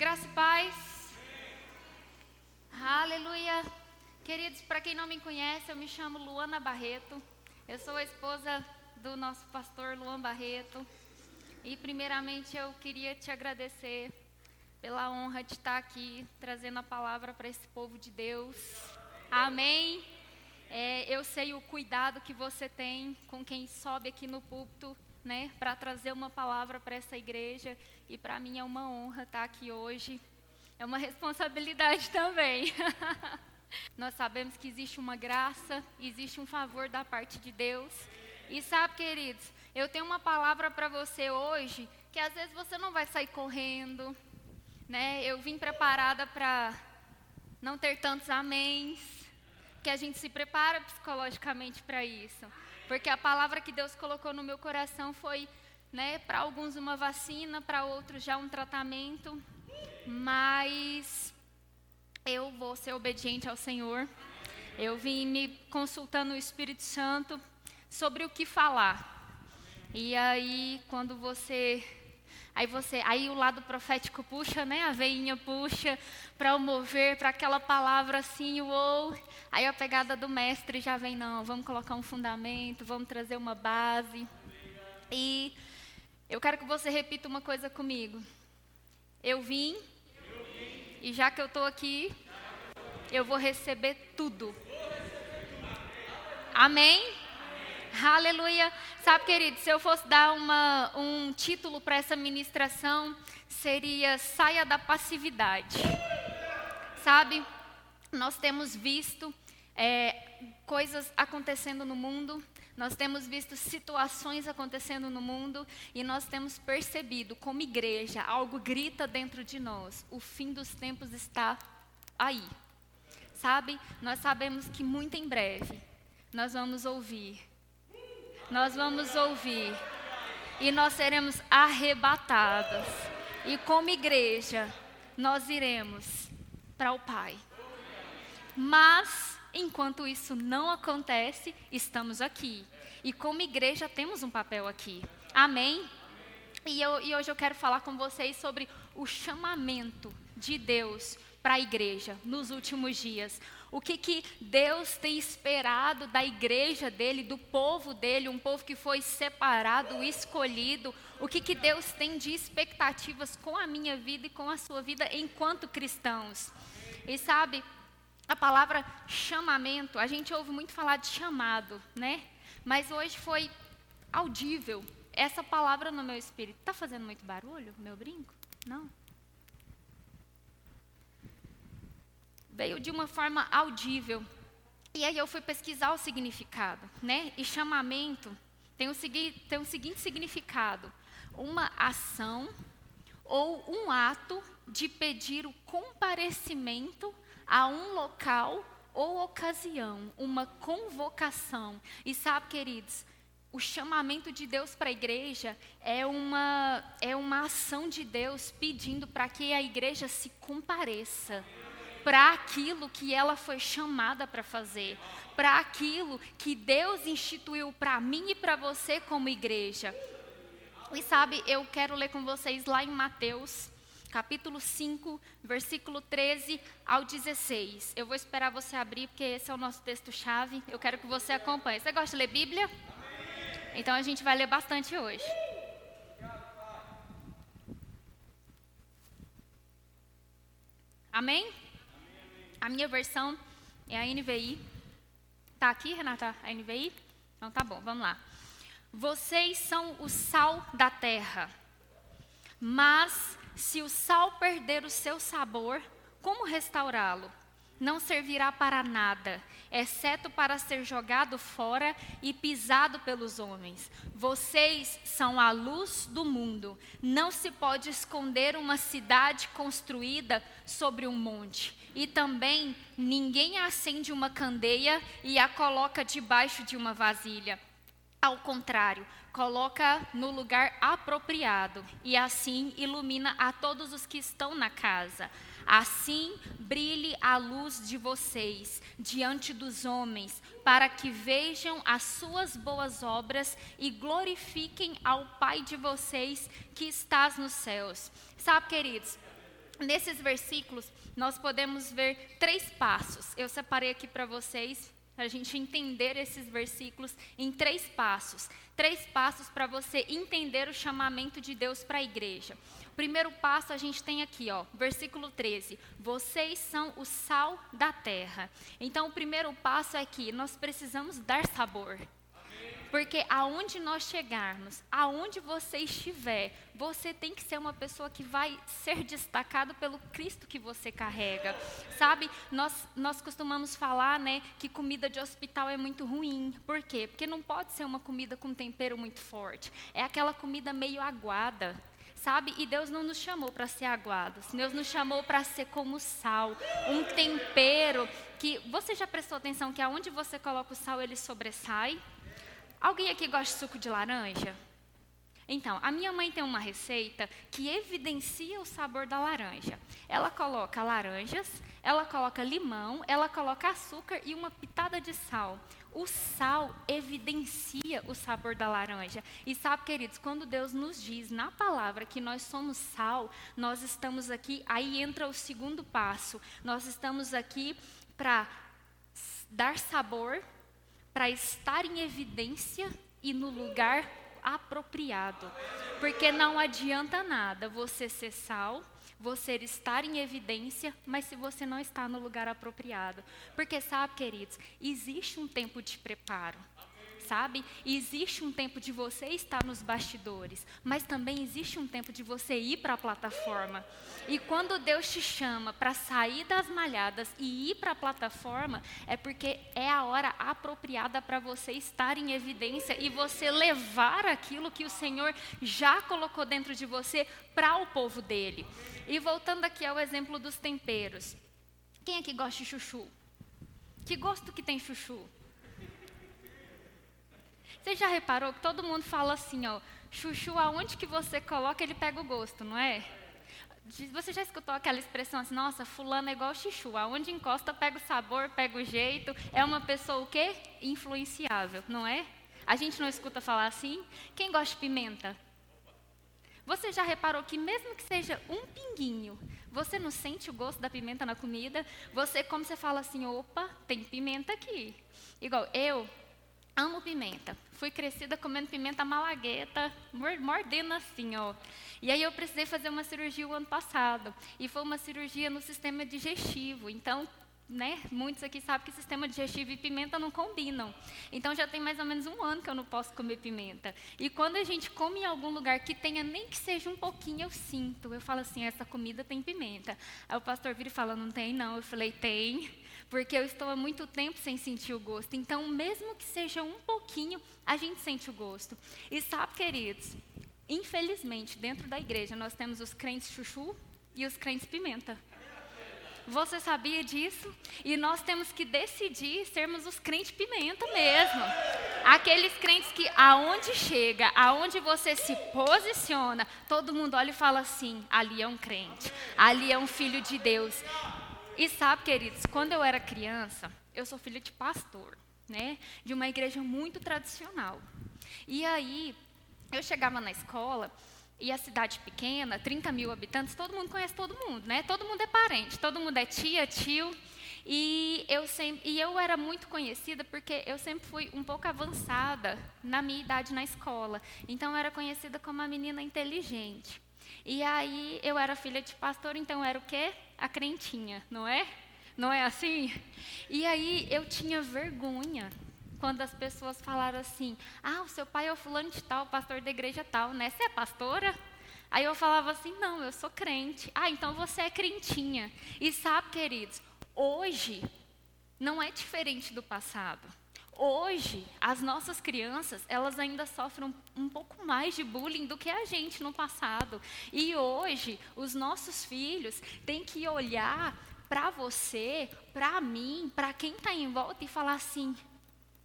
Graça e paz. Aleluia. Queridos, para quem não me conhece, eu me chamo Luana Barreto. Eu sou a esposa do nosso pastor Luan Barreto. E primeiramente eu queria te agradecer pela honra de estar aqui trazendo a palavra para esse povo de Deus. Amém. É, eu sei o cuidado que você tem com quem sobe aqui no púlpito, né, para trazer uma palavra para essa igreja. E para mim é uma honra estar aqui hoje. É uma responsabilidade também. Nós sabemos que existe uma graça, existe um favor da parte de Deus. E sabe, queridos, eu tenho uma palavra para você hoje que às vezes você não vai sair correndo, né? Eu vim preparada para não ter tantos améns, que a gente se prepara psicologicamente para isso. Porque a palavra que Deus colocou no meu coração foi, né, para alguns uma vacina, para outros já um tratamento, mas eu vou ser obediente ao Senhor. Eu vim me consultando o Espírito Santo sobre o que falar. E aí, quando você Aí você, aí o lado profético puxa, né? A veinha puxa para o mover, para aquela palavra assim, uou. Aí a pegada do mestre já vem, não, vamos colocar um fundamento, vamos trazer uma base. E eu quero que você repita uma coisa comigo. Eu vim, e já que eu estou aqui, eu vou receber tudo. Amém? Aleluia. Sabe, querido, se eu fosse dar uma, um título para essa ministração, seria Saia da Passividade. Sabe, nós temos visto é, coisas acontecendo no mundo, nós temos visto situações acontecendo no mundo e nós temos percebido, como igreja, algo grita dentro de nós: o fim dos tempos está aí. Sabe, nós sabemos que muito em breve nós vamos ouvir nós vamos ouvir e nós seremos arrebatadas. E como igreja, nós iremos para o Pai. Mas, enquanto isso não acontece, estamos aqui. E como igreja temos um papel aqui. Amém? E, eu, e hoje eu quero falar com vocês sobre o chamamento de Deus para a igreja nos últimos dias. O que, que Deus tem esperado da igreja dele, do povo dele, um povo que foi separado, escolhido. O que, que Deus tem de expectativas com a minha vida e com a sua vida enquanto cristãos. E sabe, a palavra chamamento, a gente ouve muito falar de chamado, né? Mas hoje foi audível essa palavra no meu espírito. Está fazendo muito barulho, meu brinco? Não? Veio de uma forma audível. E aí eu fui pesquisar o significado, né? E chamamento tem o, segui tem o seguinte significado: uma ação ou um ato de pedir o comparecimento a um local ou ocasião, uma convocação. E sabe, queridos, o chamamento de Deus para a igreja é uma, é uma ação de Deus pedindo para que a igreja se compareça para aquilo que ela foi chamada para fazer, para aquilo que Deus instituiu para mim e para você como igreja. E sabe, eu quero ler com vocês lá em Mateus, capítulo 5, versículo 13 ao 16. Eu vou esperar você abrir, porque esse é o nosso texto-chave. Eu quero que você acompanhe. Você gosta de ler Bíblia? Então a gente vai ler bastante hoje. Amém? A minha versão é a NVI. Tá aqui, Renata, a NVI? Então tá bom, vamos lá. Vocês são o sal da terra. Mas se o sal perder o seu sabor, como restaurá-lo? Não servirá para nada, exceto para ser jogado fora e pisado pelos homens. Vocês são a luz do mundo. Não se pode esconder uma cidade construída sobre um monte. E também ninguém acende uma candeia e a coloca debaixo de uma vasilha. Ao contrário, coloca no lugar apropriado e assim ilumina a todos os que estão na casa. Assim brilhe a luz de vocês diante dos homens, para que vejam as suas boas obras e glorifiquem ao Pai de vocês que estás nos céus. Sabe, queridos, nesses versículos, nós podemos ver três passos. Eu separei aqui para vocês, para a gente entender esses versículos em três passos. Três passos para você entender o chamamento de Deus para a igreja. Primeiro passo a gente tem aqui, ó, versículo 13. Vocês são o sal da terra. Então, o primeiro passo é que nós precisamos dar sabor. Porque aonde nós chegarmos, aonde você estiver, você tem que ser uma pessoa que vai ser destacado pelo Cristo que você carrega. Sabe, nós, nós costumamos falar né, que comida de hospital é muito ruim. Por quê? Porque não pode ser uma comida com tempero muito forte. É aquela comida meio aguada sabe? E Deus não nos chamou para ser aguados, Deus nos chamou para ser como sal, um tempero que você já prestou atenção que aonde você coloca o sal ele sobressai? Alguém aqui gosta de suco de laranja? Então, a minha mãe tem uma receita que evidencia o sabor da laranja. Ela coloca laranjas, ela coloca limão, ela coloca açúcar e uma pitada de sal. O sal evidencia o sabor da laranja. E sabe, queridos, quando Deus nos diz na palavra que nós somos sal, nós estamos aqui, aí entra o segundo passo. Nós estamos aqui para dar sabor para estar em evidência e no lugar apropriado. Porque não adianta nada você ser sal, você estar em evidência, mas se você não está no lugar apropriado. Porque sabe, queridos, existe um tempo de preparo sabe? E existe um tempo de você estar nos bastidores, mas também existe um tempo de você ir para a plataforma. E quando Deus te chama para sair das malhadas e ir para a plataforma, é porque é a hora apropriada para você estar em evidência e você levar aquilo que o Senhor já colocou dentro de você para o povo dele. E voltando aqui ao exemplo dos temperos. Quem aqui gosta de chuchu? Que gosto que tem chuchu? Você já reparou que todo mundo fala assim, ó, chuchu, aonde que você coloca, ele pega o gosto, não é? Você já escutou aquela expressão assim, nossa, fulano é igual chuchu, aonde encosta pega o sabor, pega o jeito, é uma pessoa o quê? Influenciável, não é? A gente não escuta falar assim? Quem gosta de pimenta? Você já reparou que mesmo que seja um pinguinho, você não sente o gosto da pimenta na comida? Você, como você fala assim, opa, tem pimenta aqui. Igual eu, amo pimenta. Fui crescida comendo pimenta malagueta, mordendo assim, ó. E aí eu precisei fazer uma cirurgia o ano passado. E foi uma cirurgia no sistema digestivo. Então, né, muitos aqui sabem que sistema digestivo e pimenta não combinam. Então já tem mais ou menos um ano que eu não posso comer pimenta. E quando a gente come em algum lugar que tenha nem que seja um pouquinho, eu sinto. Eu falo assim, essa comida tem pimenta. Aí o pastor vira e fala, não tem não. Eu falei, tem porque eu estou há muito tempo sem sentir o gosto. Então, mesmo que seja um pouquinho, a gente sente o gosto. E sabe, queridos, infelizmente, dentro da igreja nós temos os crentes chuchu e os crentes pimenta. Você sabia disso? E nós temos que decidir sermos os crentes pimenta mesmo. Aqueles crentes que aonde chega, aonde você se posiciona, todo mundo olha e fala assim: ali é um crente, ali é um filho de Deus. E sabe, queridos, quando eu era criança, eu sou filha de pastor, né? De uma igreja muito tradicional. E aí, eu chegava na escola e a cidade pequena, 30 mil habitantes, todo mundo conhece todo mundo, né? Todo mundo é parente, todo mundo é tia, tio. E eu, sempre, e eu era muito conhecida porque eu sempre fui um pouco avançada na minha idade na escola. Então, eu era conhecida como uma menina inteligente. E aí, eu era filha de pastor, então eu era o quê? A crentinha, não é? Não é assim? E aí eu tinha vergonha quando as pessoas falaram assim: ah, o seu pai é o fulano de tal, pastor da igreja tal, né? Você é pastora? Aí eu falava assim: não, eu sou crente. Ah, então você é crentinha. E sabe, queridos, hoje não é diferente do passado. Hoje, as nossas crianças, elas ainda sofrem um, pouco mais de bullying do que a gente no passado. E hoje, os nossos filhos têm que olhar para você, para mim, para quem está em volta e falar assim: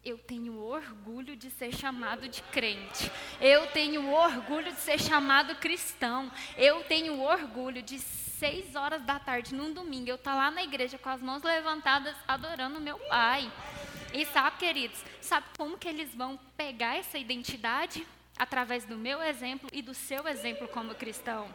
eu tenho orgulho de ser chamado de crente. Eu tenho orgulho de ser chamado cristão. Eu tenho orgulho de seis horas da tarde num domingo eu estar tá lá na igreja com as mãos levantadas adorando meu pai. E sabe, queridos, sabe como que eles vão pegar essa identidade? Através do meu exemplo e do seu exemplo como cristão.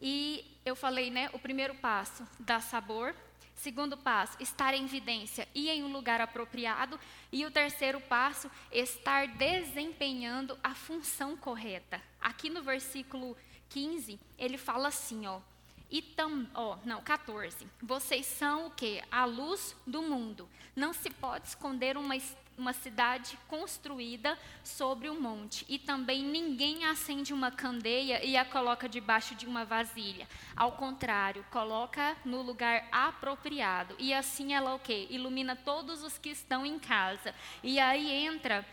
E eu falei, né, o primeiro passo, dar sabor. Segundo passo, estar em evidência e em um lugar apropriado. E o terceiro passo, estar desempenhando a função correta. Aqui no versículo 15, ele fala assim, ó. E tam, ó, não, 14. Vocês são o quê? A luz do mundo. Não se pode esconder uma, uma cidade construída sobre um monte. E também ninguém acende uma candeia e a coloca debaixo de uma vasilha. Ao contrário, coloca no lugar apropriado. E assim ela o quê? Ilumina todos os que estão em casa. E aí entra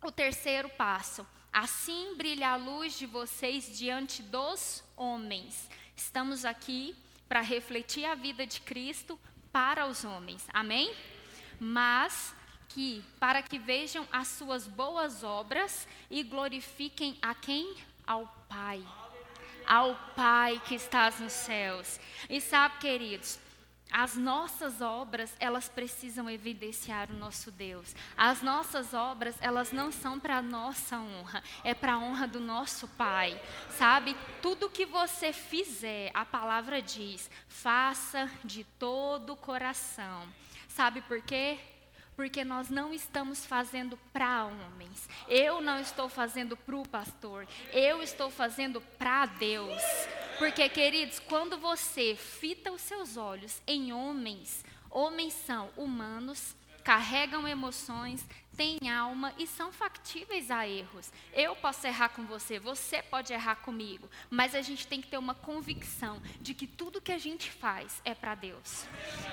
o terceiro passo. Assim brilha a luz de vocês diante dos homens. Estamos aqui para refletir a vida de Cristo para os homens. Amém? Mas que para que vejam as suas boas obras e glorifiquem a quem? Ao Pai. Ao Pai que estás nos céus. E sabe, queridos, as nossas obras, elas precisam evidenciar o nosso Deus. As nossas obras, elas não são para nossa honra, é para a honra do nosso Pai. Sabe? Tudo que você fizer, a palavra diz, faça de todo o coração. Sabe por quê? Porque nós não estamos fazendo para homens. Eu não estou fazendo para o pastor. Eu estou fazendo para Deus. Porque, queridos, quando você fita os seus olhos em homens, homens são humanos, carregam emoções, têm alma e são factíveis a erros. Eu posso errar com você, você pode errar comigo, mas a gente tem que ter uma convicção de que tudo que a gente faz é para Deus.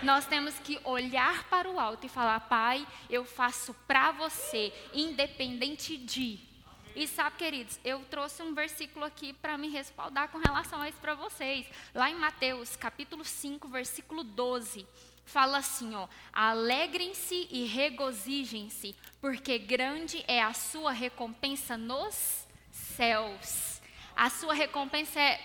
Nós temos que olhar para o alto e falar: Pai, eu faço para você, independente de. E sabe, queridos, eu trouxe um versículo aqui para me respaldar com relação a isso para vocês. Lá em Mateus, capítulo 5, versículo 12 fala assim, ó: Alegrem-se e regozijem-se, porque grande é a sua recompensa nos céus. A sua recompensa é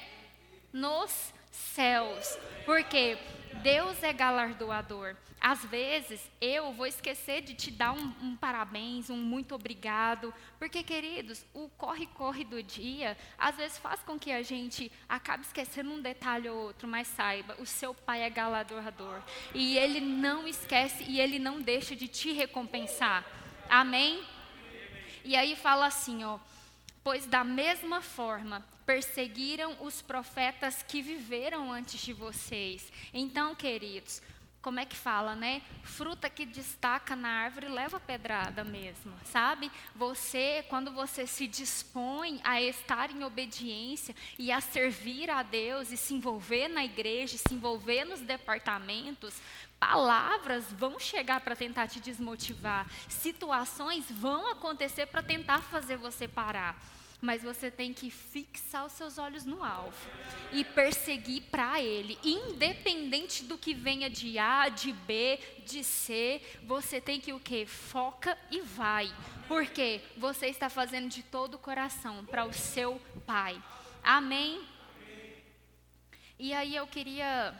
nos céus. Porque Deus é galardoador. Às vezes eu vou esquecer de te dar um, um, parabéns, um muito obrigado, porque, queridos, o corre-corre do dia às vezes faz com que a gente acabe esquecendo um detalhe ou outro, mas saiba, o seu pai é galardoador e ele não esquece e ele não deixa de te recompensar. Amém? E aí fala assim, ó, pois da mesma forma perseguiram os profetas que viveram antes de vocês. Então, queridos, como é que fala, né? Fruta que destaca na árvore leva pedrada mesmo, sabe? Você, quando você se dispõe a estar em obediência e a servir a Deus e se envolver na igreja, se envolver nos departamentos, palavras vão chegar para tentar te desmotivar, situações vão acontecer para tentar fazer você parar mas você tem que fixar os seus olhos no alvo e perseguir para ele, independente do que venha de A, de B, de C, você tem que o quê? Foca e vai. Porque você está fazendo de todo o coração para o seu pai. Amém. E aí eu queria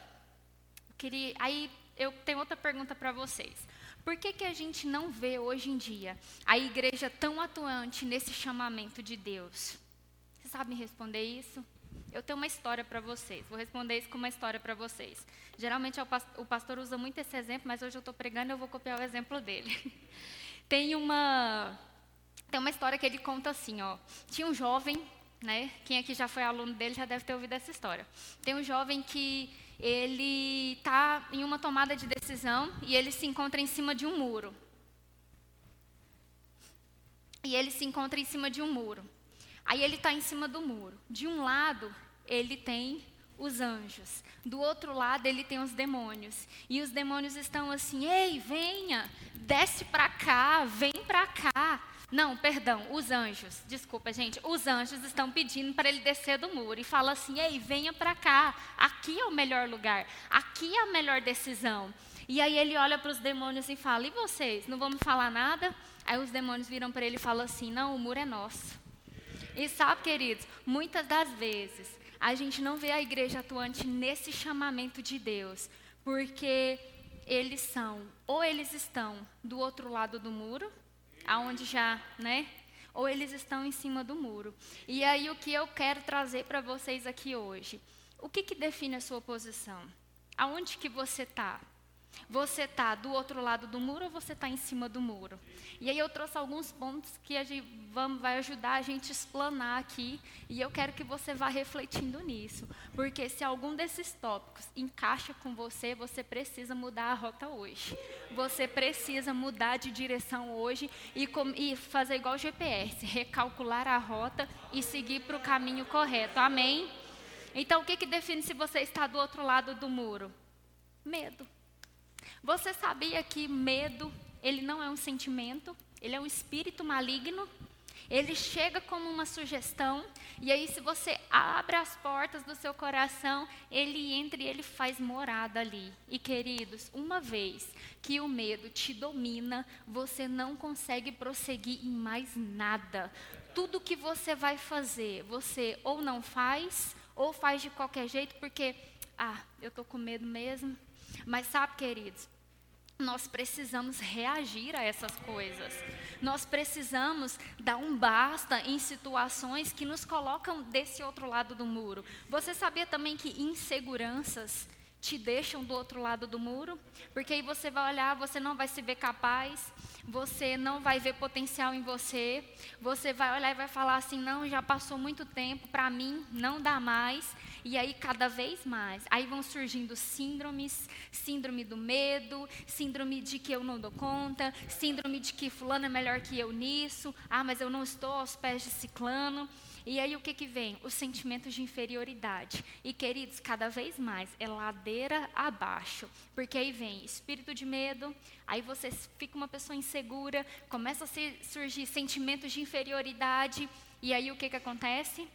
queria aí eu tenho outra pergunta para vocês. Por que, que a gente não vê hoje em dia a igreja tão atuante nesse chamamento de Deus? Você sabe me responder isso? Eu tenho uma história para vocês. Vou responder isso com uma história para vocês. Geralmente o pastor usa muito esse exemplo, mas hoje eu estou pregando e eu vou copiar o exemplo dele. tem uma tem uma história que ele conta assim, ó. Tinha um jovem, né? Quem aqui já foi aluno dele já deve ter ouvido essa história. Tem um jovem que ele está em uma tomada de decisão e ele se encontra em cima de um muro. E ele se encontra em cima de um muro. Aí ele está em cima do muro. De um lado, ele tem os anjos. Do outro lado, ele tem os demônios. E os demônios estão assim: ei, venha, desce para cá, vem para cá. Não, perdão, os anjos. Desculpa, gente. Os anjos estão pedindo para ele descer do muro e fala assim: "Ei, venha para cá. Aqui é o melhor lugar. Aqui é a melhor decisão." E aí ele olha para os demônios e fala: "E vocês, não vão me falar nada?" Aí os demônios viram para ele e falam assim: "Não, o muro é nosso." E sabe, queridos, muitas das vezes a gente não vê a igreja atuante nesse chamamento de Deus, porque eles são ou eles estão do outro lado do muro, aonde já, né? ou eles estão em cima do muro. E aí o que eu quero trazer para vocês aqui hoje? O que, que define a sua posição? Aonde que você está? Você está do outro lado do muro ou você está em cima do muro? E aí eu trouxe alguns pontos que a gente vai ajudar a gente a explanar aqui. E eu quero que você vá refletindo nisso. Porque se algum desses tópicos encaixa com você, você precisa mudar a rota hoje. Você precisa mudar de direção hoje e, com, e fazer igual o GPS, recalcular a rota e seguir para o caminho correto. Amém? Então o que, que define se você está do outro lado do muro? Medo. Você sabia que medo, ele não é um sentimento, ele é um espírito maligno? Ele chega como uma sugestão, e aí, se você abre as portas do seu coração, ele entra e ele faz morada ali. E, queridos, uma vez que o medo te domina, você não consegue prosseguir em mais nada. Tudo que você vai fazer, você ou não faz, ou faz de qualquer jeito, porque, ah, eu estou com medo mesmo. Mas sabe, queridos, nós precisamos reagir a essas coisas. Nós precisamos dar um basta em situações que nos colocam desse outro lado do muro. Você sabia também que inseguranças te deixam do outro lado do muro? Porque aí você vai olhar, você não vai se ver capaz, você não vai ver potencial em você, você vai olhar e vai falar assim: não, já passou muito tempo, para mim não dá mais. E aí, cada vez mais, aí vão surgindo síndromes: síndrome do medo, síndrome de que eu não dou conta, síndrome de que Fulano é melhor que eu nisso, ah, mas eu não estou aos pés de Ciclano. E aí o que, que vem? Os sentimentos de inferioridade. E, queridos, cada vez mais é ladeira abaixo. Porque aí vem espírito de medo, aí você fica uma pessoa insegura, começa a surgir sentimentos de inferioridade. E aí o que, que acontece?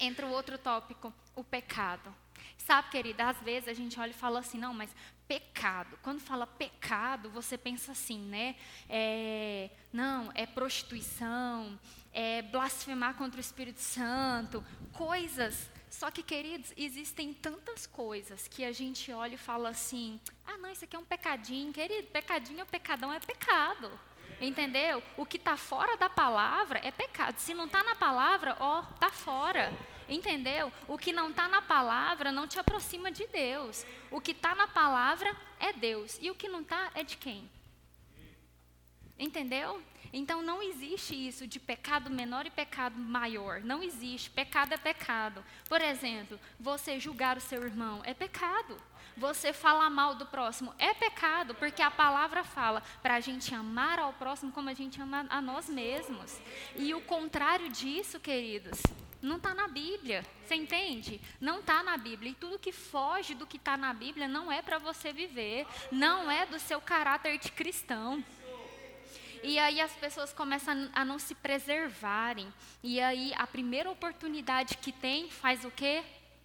Entra o outro tópico, o pecado. Sabe, querida, às vezes a gente olha e fala assim, não, mas pecado. Quando fala pecado, você pensa assim, né? É, não, é prostituição, é blasfemar contra o Espírito Santo, coisas. Só que, queridos, existem tantas coisas que a gente olha e fala assim: ah, não, isso aqui é um pecadinho. Querido, pecadinho ou pecadão é pecado. Entendeu? O que está fora da palavra é pecado. Se não está na palavra, ó, está fora. Entendeu? O que não está na palavra não te aproxima de Deus. O que está na palavra é Deus. E o que não está é de quem? Entendeu? Então não existe isso de pecado menor e pecado maior. Não existe. Pecado é pecado. Por exemplo, você julgar o seu irmão é pecado. Você falar mal do próximo é pecado, porque a palavra fala para a gente amar ao próximo como a gente ama a nós mesmos. E o contrário disso, queridos, não está na Bíblia. Você entende? Não está na Bíblia. E tudo que foge do que está na Bíblia não é para você viver, não é do seu caráter de cristão. E aí as pessoas começam a não se preservarem. E aí a primeira oportunidade que tem faz o quê?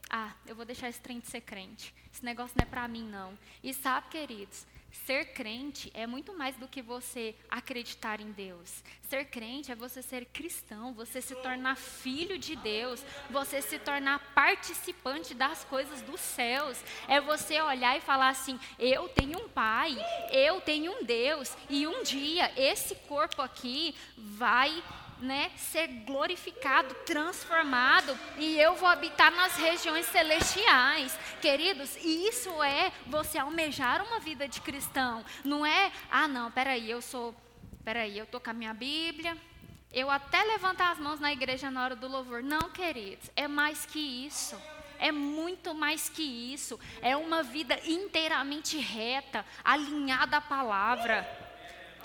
Ah, eu vou deixar esse trem de ser crente. Esse negócio não é para mim, não. E sabe, queridos, ser crente é muito mais do que você acreditar em Deus. Ser crente é você ser cristão, você se tornar filho de Deus, você se tornar participante das coisas dos céus. É você olhar e falar assim: eu tenho um pai, eu tenho um Deus, e um dia esse corpo aqui vai né, ser glorificado, transformado, e eu vou habitar nas regiões celestiais. Queridos, isso é você almejar uma vida de cristão. Não é, ah, não, peraí, eu sou, peraí, eu estou com a minha Bíblia, eu até levantar as mãos na igreja na hora do louvor. Não, queridos, é mais que isso. É muito mais que isso. É uma vida inteiramente reta, alinhada à palavra.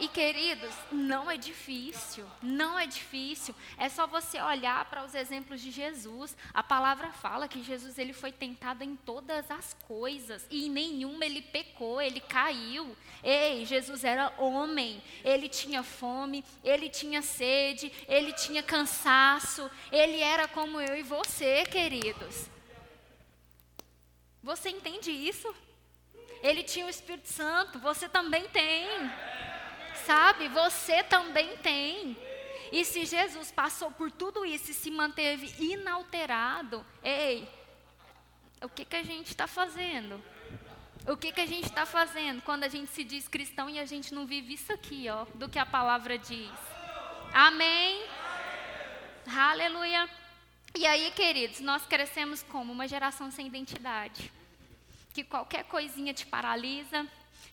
E queridos, não é difícil, não é difícil. É só você olhar para os exemplos de Jesus. A palavra fala que Jesus ele foi tentado em todas as coisas e em nenhuma ele pecou, ele caiu. Ei, Jesus era homem, ele tinha fome, ele tinha sede, ele tinha cansaço, ele era como eu e você, queridos. Você entende isso? Ele tinha o Espírito Santo, você também tem sabe, você também tem. E se Jesus passou por tudo isso e se manteve inalterado, ei, o que, que a gente está fazendo? O que, que a gente está fazendo quando a gente se diz cristão e a gente não vive isso aqui, ó, do que a palavra diz? Amém? Aleluia. E aí, queridos, nós crescemos como uma geração sem identidade. Que qualquer coisinha te paralisa,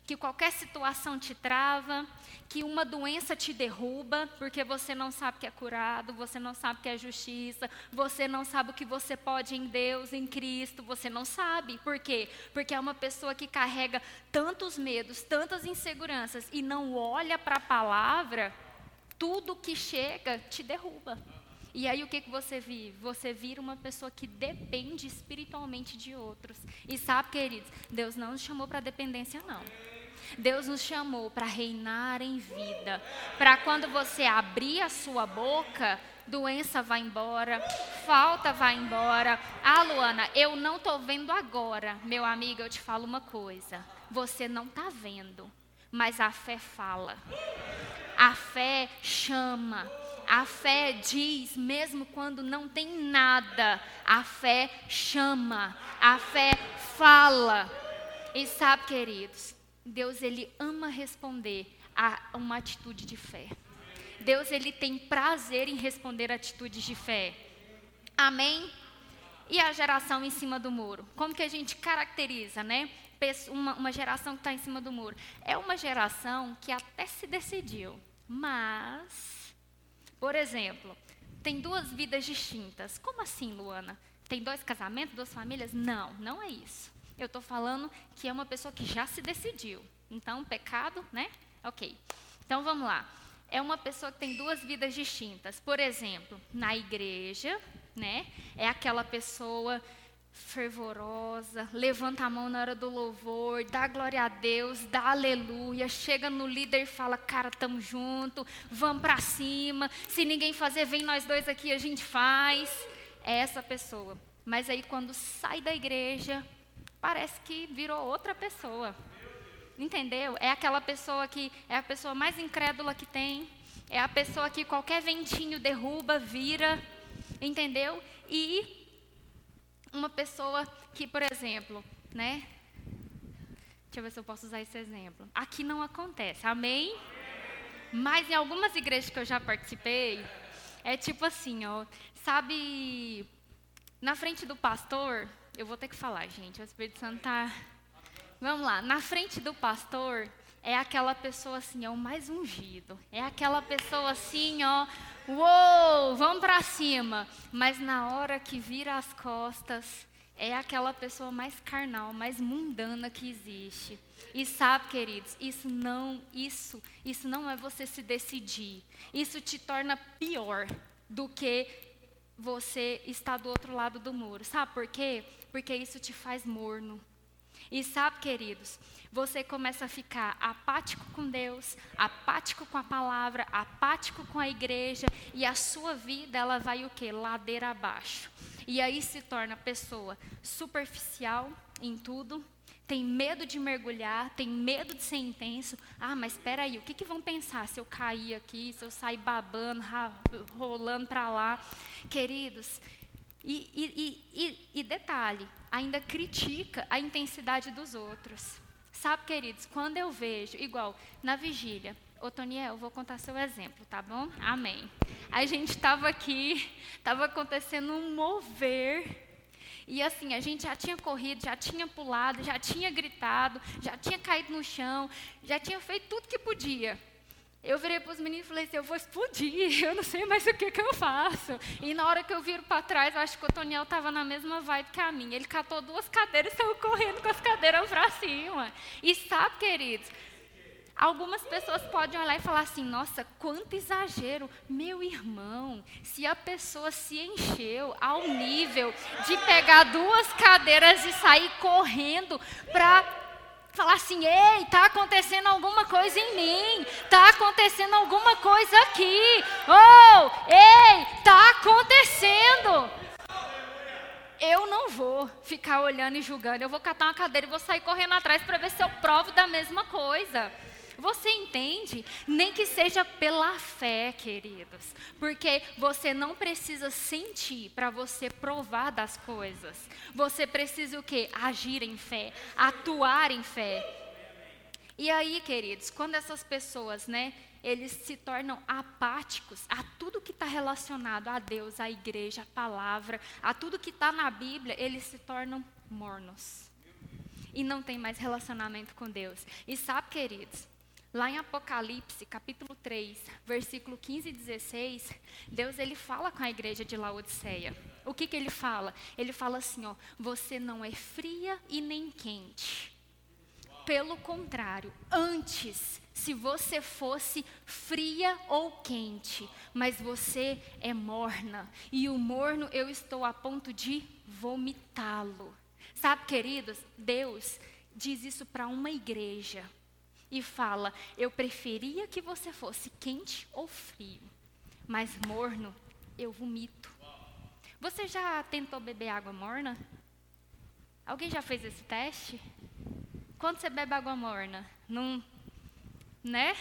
que qualquer situação te trava, que uma doença te derruba, porque você não sabe que é curado, você não sabe que é justiça, você não sabe o que você pode em Deus, em Cristo, você não sabe. Por quê? Porque é uma pessoa que carrega tantos medos, tantas inseguranças e não olha para a palavra, tudo que chega te derruba. E aí o que, que você vive? Você vira uma pessoa que depende espiritualmente de outros. E sabe, queridos, Deus não nos chamou para dependência, não. Deus nos chamou para reinar em vida. Para quando você abrir a sua boca, doença vai embora, falta vai embora. Ah, Luana, eu não estou vendo agora. Meu amigo, eu te falo uma coisa. Você não está vendo, mas a fé fala. A fé chama. A fé diz, mesmo quando não tem nada, a fé chama, a fé fala. E sabe, queridos, Deus ele ama responder a uma atitude de fé. Deus ele tem prazer em responder atitudes de fé. Amém? E a geração em cima do muro? Como que a gente caracteriza, né? Uma, uma geração que está em cima do muro. É uma geração que até se decidiu, mas por exemplo, tem duas vidas distintas. Como assim, Luana? Tem dois casamentos, duas famílias? Não, não é isso. Eu estou falando que é uma pessoa que já se decidiu. Então, pecado, né? Ok. Então, vamos lá. É uma pessoa que tem duas vidas distintas. Por exemplo, na igreja, né? É aquela pessoa fervorosa, levanta a mão na hora do louvor, dá glória a Deus, dá aleluia, chega no líder e fala, cara, tamo junto, vamos para cima, se ninguém fazer, vem nós dois aqui, a gente faz. É essa pessoa. Mas aí quando sai da igreja, parece que virou outra pessoa. Entendeu? É aquela pessoa que é a pessoa mais incrédula que tem, é a pessoa que qualquer ventinho derruba, vira, entendeu? E uma pessoa que, por exemplo, né? Deixa eu ver se eu posso usar esse exemplo. Aqui não acontece, amém? Mas em algumas igrejas que eu já participei, é tipo assim, ó, sabe, na frente do pastor, eu vou ter que falar, gente, o Espírito Santo tá. Vamos lá, na frente do pastor é aquela pessoa assim, ó, o mais ungido. É aquela pessoa assim, ó, uou, vamos para cima. Mas na hora que vira as costas, é aquela pessoa mais carnal, mais mundana que existe. E sabe, queridos, isso não, isso, isso não é você se decidir. Isso te torna pior do que você estar do outro lado do muro. Sabe por quê? Porque isso te faz morno. E sabe, queridos, você começa a ficar apático com Deus, apático com a palavra, apático com a igreja, e a sua vida ela vai o quê? Ladeira abaixo. E aí se torna pessoa superficial em tudo, tem medo de mergulhar, tem medo de ser intenso. Ah, mas espera aí, o que, que vão pensar se eu cair aqui, se eu sair babando, rolando para lá? Queridos, e, e, e, e detalhe, ainda critica a intensidade dos outros. Sabe, queridos, quando eu vejo, igual na vigília, ô Toniel, vou contar seu exemplo, tá bom? Amém. A gente estava aqui, estava acontecendo um mover. E assim, a gente já tinha corrido, já tinha pulado, já tinha gritado, já tinha caído no chão, já tinha feito tudo que podia. Eu virei para os meninos e falei assim, eu vou explodir, eu não sei mais o que, que eu faço. E na hora que eu viro para trás, eu acho que o Toniel estava na mesma vibe que a minha. Ele catou duas cadeiras e saiu correndo com as cadeiras para cima. E sabe, queridos, Algumas pessoas podem olhar e falar assim: nossa, quanto exagero. Meu irmão, se a pessoa se encheu ao nível de pegar duas cadeiras e sair correndo para falar assim: ei, está acontecendo alguma coisa em mim, está acontecendo alguma coisa aqui, oh, ei, está acontecendo. Eu não vou ficar olhando e julgando, eu vou catar uma cadeira e vou sair correndo atrás para ver se eu provo da mesma coisa. Você entende? Nem que seja pela fé, queridos. Porque você não precisa sentir para você provar das coisas. Você precisa o quê? Agir em fé, atuar em fé. E aí, queridos, quando essas pessoas, né, eles se tornam apáticos a tudo que está relacionado a Deus, à igreja, à palavra, a tudo que está na Bíblia, eles se tornam mornos. E não tem mais relacionamento com Deus. E sabe, queridos, Lá em Apocalipse, capítulo 3, versículo 15 e 16, Deus ele fala com a igreja de Laodiceia. O que, que ele fala? Ele fala assim, ó, você não é fria e nem quente. Pelo contrário, antes, se você fosse fria ou quente, mas você é morna, e o morno eu estou a ponto de vomitá-lo. Sabe, queridos, Deus diz isso para uma igreja e fala: Eu preferia que você fosse quente ou frio, mas morno eu vomito. Você já tentou beber água morna? Alguém já fez esse teste? Quando você bebe água morna, não, né?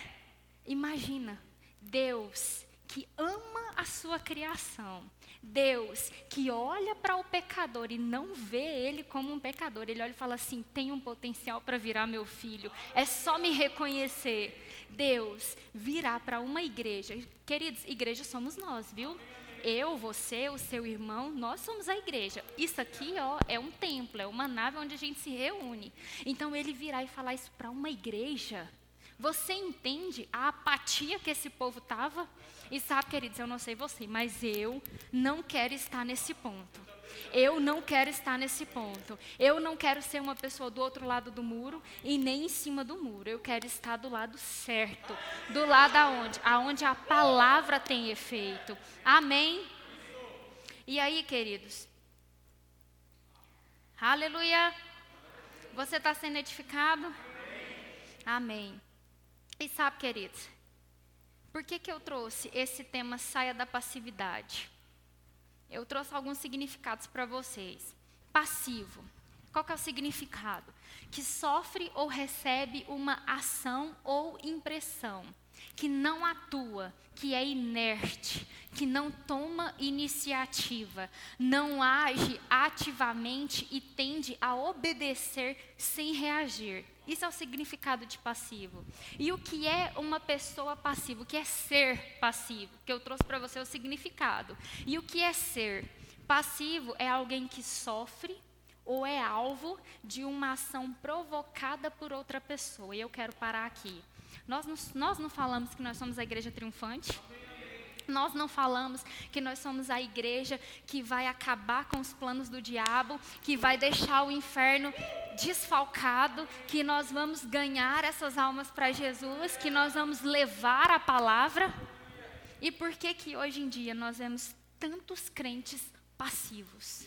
Imagina, Deus que ama a sua criação, Deus que olha para o pecador e não vê ele como um pecador, ele olha e fala assim: tem um potencial para virar meu filho, é só me reconhecer. Deus virá para uma igreja, queridos, igreja somos nós, viu? Eu, você, o seu irmão, nós somos a igreja. Isso aqui, ó, é um templo, é uma nave onde a gente se reúne. Então ele virá e falar isso para uma igreja. Você entende a apatia que esse povo estava? E sabe, queridos, eu não sei você, mas eu não quero estar nesse ponto. Eu não quero estar nesse ponto. Eu não quero ser uma pessoa do outro lado do muro e nem em cima do muro. Eu quero estar do lado certo. Do lado aonde? Aonde a palavra tem efeito. Amém? E aí, queridos? Aleluia. Você está sendo edificado? Amém. E sabe, queridos, por que, que eu trouxe esse tema saia da passividade? Eu trouxe alguns significados para vocês. Passivo. Qual que é o significado? Que sofre ou recebe uma ação ou impressão, que não atua, que é inerte, que não toma iniciativa, não age ativamente e tende a obedecer sem reagir. Isso é o significado de passivo. E o que é uma pessoa passiva? O que é ser passivo? Que eu trouxe para você o significado. E o que é ser? Passivo é alguém que sofre ou é alvo de uma ação provocada por outra pessoa. E eu quero parar aqui. Nós não, nós não falamos que nós somos a igreja triunfante? Nós não falamos que nós somos a igreja que vai acabar com os planos do diabo, que vai deixar o inferno desfalcado, que nós vamos ganhar essas almas para Jesus, que nós vamos levar a palavra. E por que que hoje em dia nós vemos tantos crentes passivos,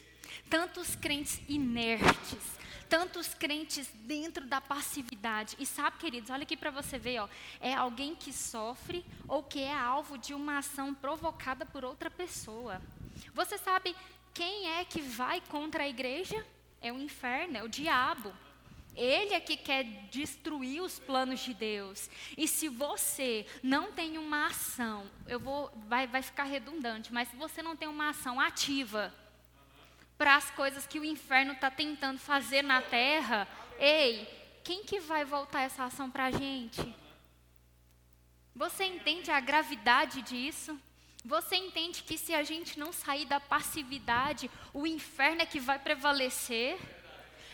tantos crentes inertes, tantos crentes dentro da passividade. E sabe, queridos, olha aqui para você ver, ó, é alguém que sofre ou que é alvo de uma ação provocada por outra pessoa. Você sabe quem é que vai contra a igreja? É o inferno, é o diabo. Ele é que quer destruir os planos de Deus. E se você não tem uma ação, eu vou, vai, vai ficar redundante, mas se você não tem uma ação ativa, para as coisas que o inferno está tentando fazer na terra, ei, quem que vai voltar essa ação para a gente? Você entende a gravidade disso? Você entende que se a gente não sair da passividade, o inferno é que vai prevalecer?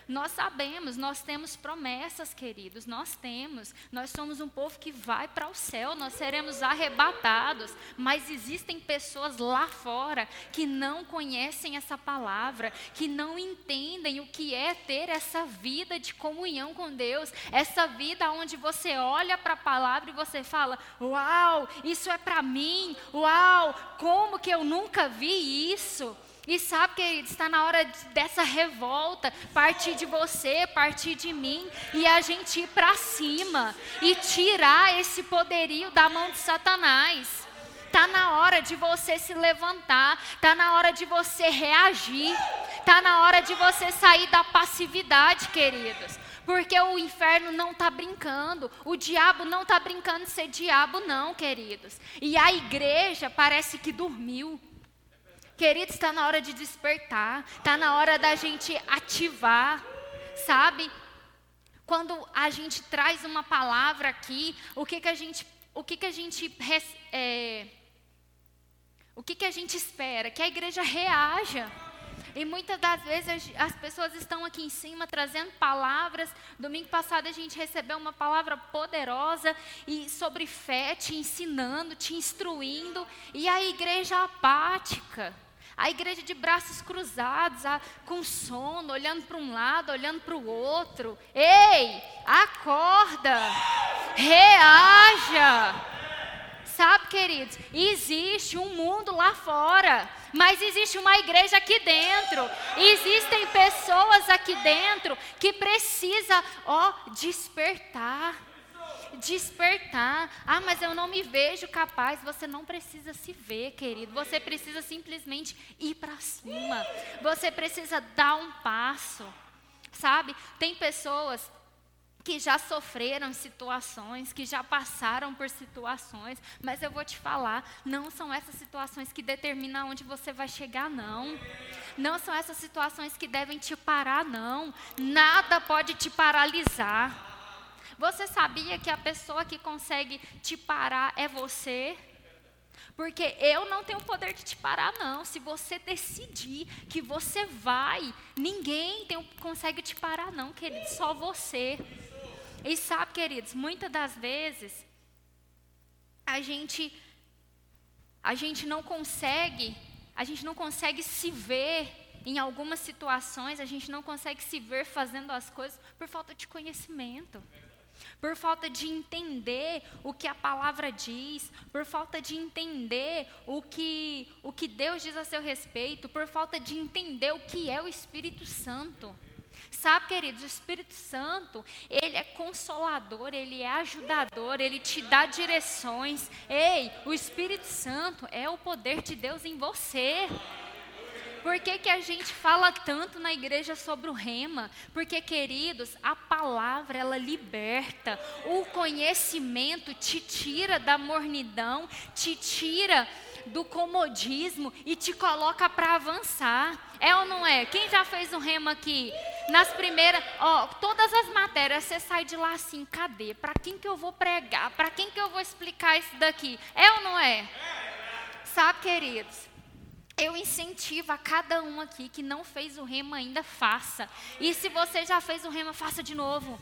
Nós sabemos, nós temos promessas, queridos, nós temos. Nós somos um povo que vai para o céu, nós seremos arrebatados. Mas existem pessoas lá fora que não conhecem essa palavra, que não entendem o que é ter essa vida de comunhão com Deus, essa vida onde você olha para a palavra e você fala: Uau, isso é para mim, uau, como que eu nunca vi isso? E sabe, que está na hora dessa revolta partir de você, partir de mim, e a gente ir para cima e tirar esse poderio da mão de Satanás. Está na hora de você se levantar, está na hora de você reagir, está na hora de você sair da passividade, queridos. Porque o inferno não está brincando, o diabo não está brincando de ser diabo, não, queridos. E a igreja parece que dormiu. Queridos, está na hora de despertar, está na hora da gente ativar, sabe? Quando a gente traz uma palavra aqui, o que, que a gente o que, que a gente é, o que, que a gente espera? Que a igreja reaja. E muitas das vezes as pessoas estão aqui em cima trazendo palavras. Domingo passado a gente recebeu uma palavra poderosa e sobre fé, te ensinando, te instruindo. E a igreja apática. A igreja de braços cruzados, a, com sono, olhando para um lado, olhando para o outro. Ei, acorda, reaja. Sabe, queridos, existe um mundo lá fora, mas existe uma igreja aqui dentro. Existem pessoas aqui dentro que precisa, ó, despertar despertar. Ah, mas eu não me vejo capaz. Você não precisa se ver, querido. Você precisa simplesmente ir para cima. Você precisa dar um passo. Sabe? Tem pessoas que já sofreram situações, que já passaram por situações, mas eu vou te falar, não são essas situações que determinam onde você vai chegar, não. Não são essas situações que devem te parar, não. Nada pode te paralisar. Você sabia que a pessoa que consegue te parar é você? Porque eu não tenho o poder de te parar, não. Se você decidir que você vai, ninguém tem, consegue te parar, não, querido. Só você. E sabe, queridos, muitas das vezes a gente a gente não consegue, a gente não consegue se ver em algumas situações, a gente não consegue se ver fazendo as coisas por falta de conhecimento por falta de entender o que a palavra diz, por falta de entender o que, o que Deus diz a seu respeito, por falta de entender o que é o Espírito Santo. Sabe, queridos, o Espírito Santo, ele é consolador, ele é ajudador, ele te dá direções. Ei, o Espírito Santo é o poder de Deus em você. Por que, que a gente fala tanto na igreja sobre o rema? Porque, queridos, a palavra ela liberta. O conhecimento te tira da mornidão, te tira do comodismo e te coloca para avançar. É ou não é? Quem já fez um rema aqui? Nas primeiras, ó, todas as matérias, você sai de lá assim, cadê? Para quem que eu vou pregar? Para quem que eu vou explicar isso daqui? É ou não é? Sabe, queridos? Eu incentivo a cada um aqui que não fez o rema ainda, faça. E se você já fez o rema, faça de novo.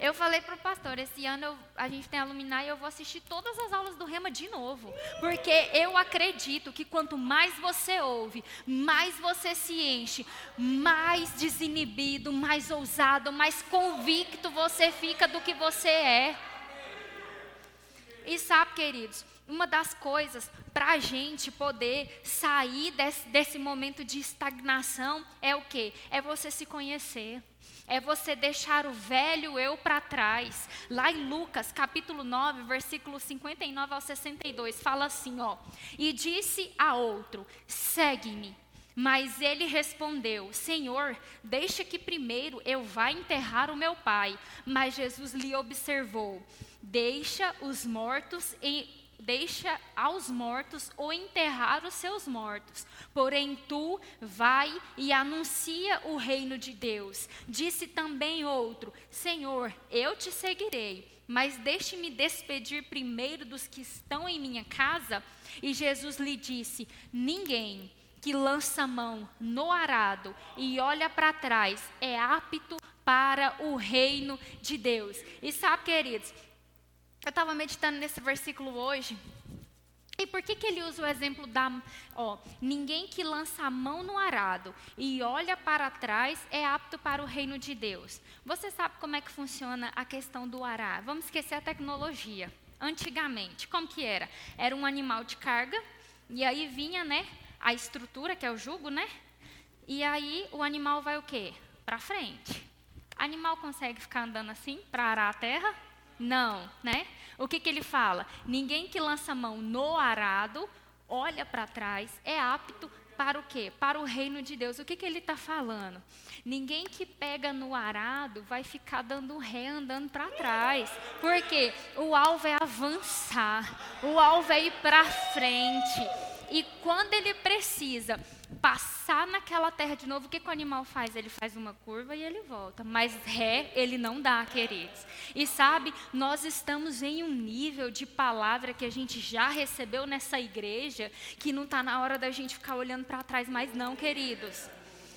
Eu falei para o pastor, esse ano eu, a gente tem aluminar e eu vou assistir todas as aulas do Rema de novo. Porque eu acredito que quanto mais você ouve, mais você se enche, mais desinibido, mais ousado, mais convicto você fica do que você é. E sabe, queridos, uma das coisas para a gente poder sair desse, desse momento de estagnação é o quê? É você se conhecer. É você deixar o velho eu para trás. Lá em Lucas, capítulo 9, versículo 59 ao 62, fala assim, ó: "E disse a outro: Segue-me". Mas ele respondeu: Senhor, deixa que primeiro eu vá enterrar o meu pai. Mas Jesus lhe observou: Deixa os mortos e deixa aos mortos ou enterrar os seus mortos. Porém, tu vai e anuncia o reino de Deus. Disse também outro: Senhor, eu te seguirei, mas deixe-me despedir primeiro dos que estão em minha casa. E Jesus lhe disse: Ninguém que lança mão no arado e olha para trás é apto para o reino de Deus. E sabe, queridos, eu estava meditando nesse versículo hoje. E por que, que ele usa o exemplo da. Ó, ninguém que lança a mão no arado e olha para trás é apto para o reino de Deus. Você sabe como é que funciona a questão do arar? Vamos esquecer a tecnologia. Antigamente, como que era? Era um animal de carga, e aí vinha, né, a estrutura, que é o jugo, né? E aí o animal vai o quê? Para frente. Animal consegue ficar andando assim para arar a terra? Não, né? O que, que ele fala? Ninguém que lança a mão no arado, olha para trás, é apto para o quê? Para o reino de Deus. O que, que ele está falando? Ninguém que pega no arado vai ficar dando ré andando para trás. Porque o alvo é avançar, o alvo é ir para frente. E quando ele precisa passar naquela terra de novo, o que, que o animal faz? Ele faz uma curva e ele volta. Mas ré ele não dá, queridos. E sabe, nós estamos em um nível de palavra que a gente já recebeu nessa igreja, que não está na hora da gente ficar olhando para trás mais, não, queridos.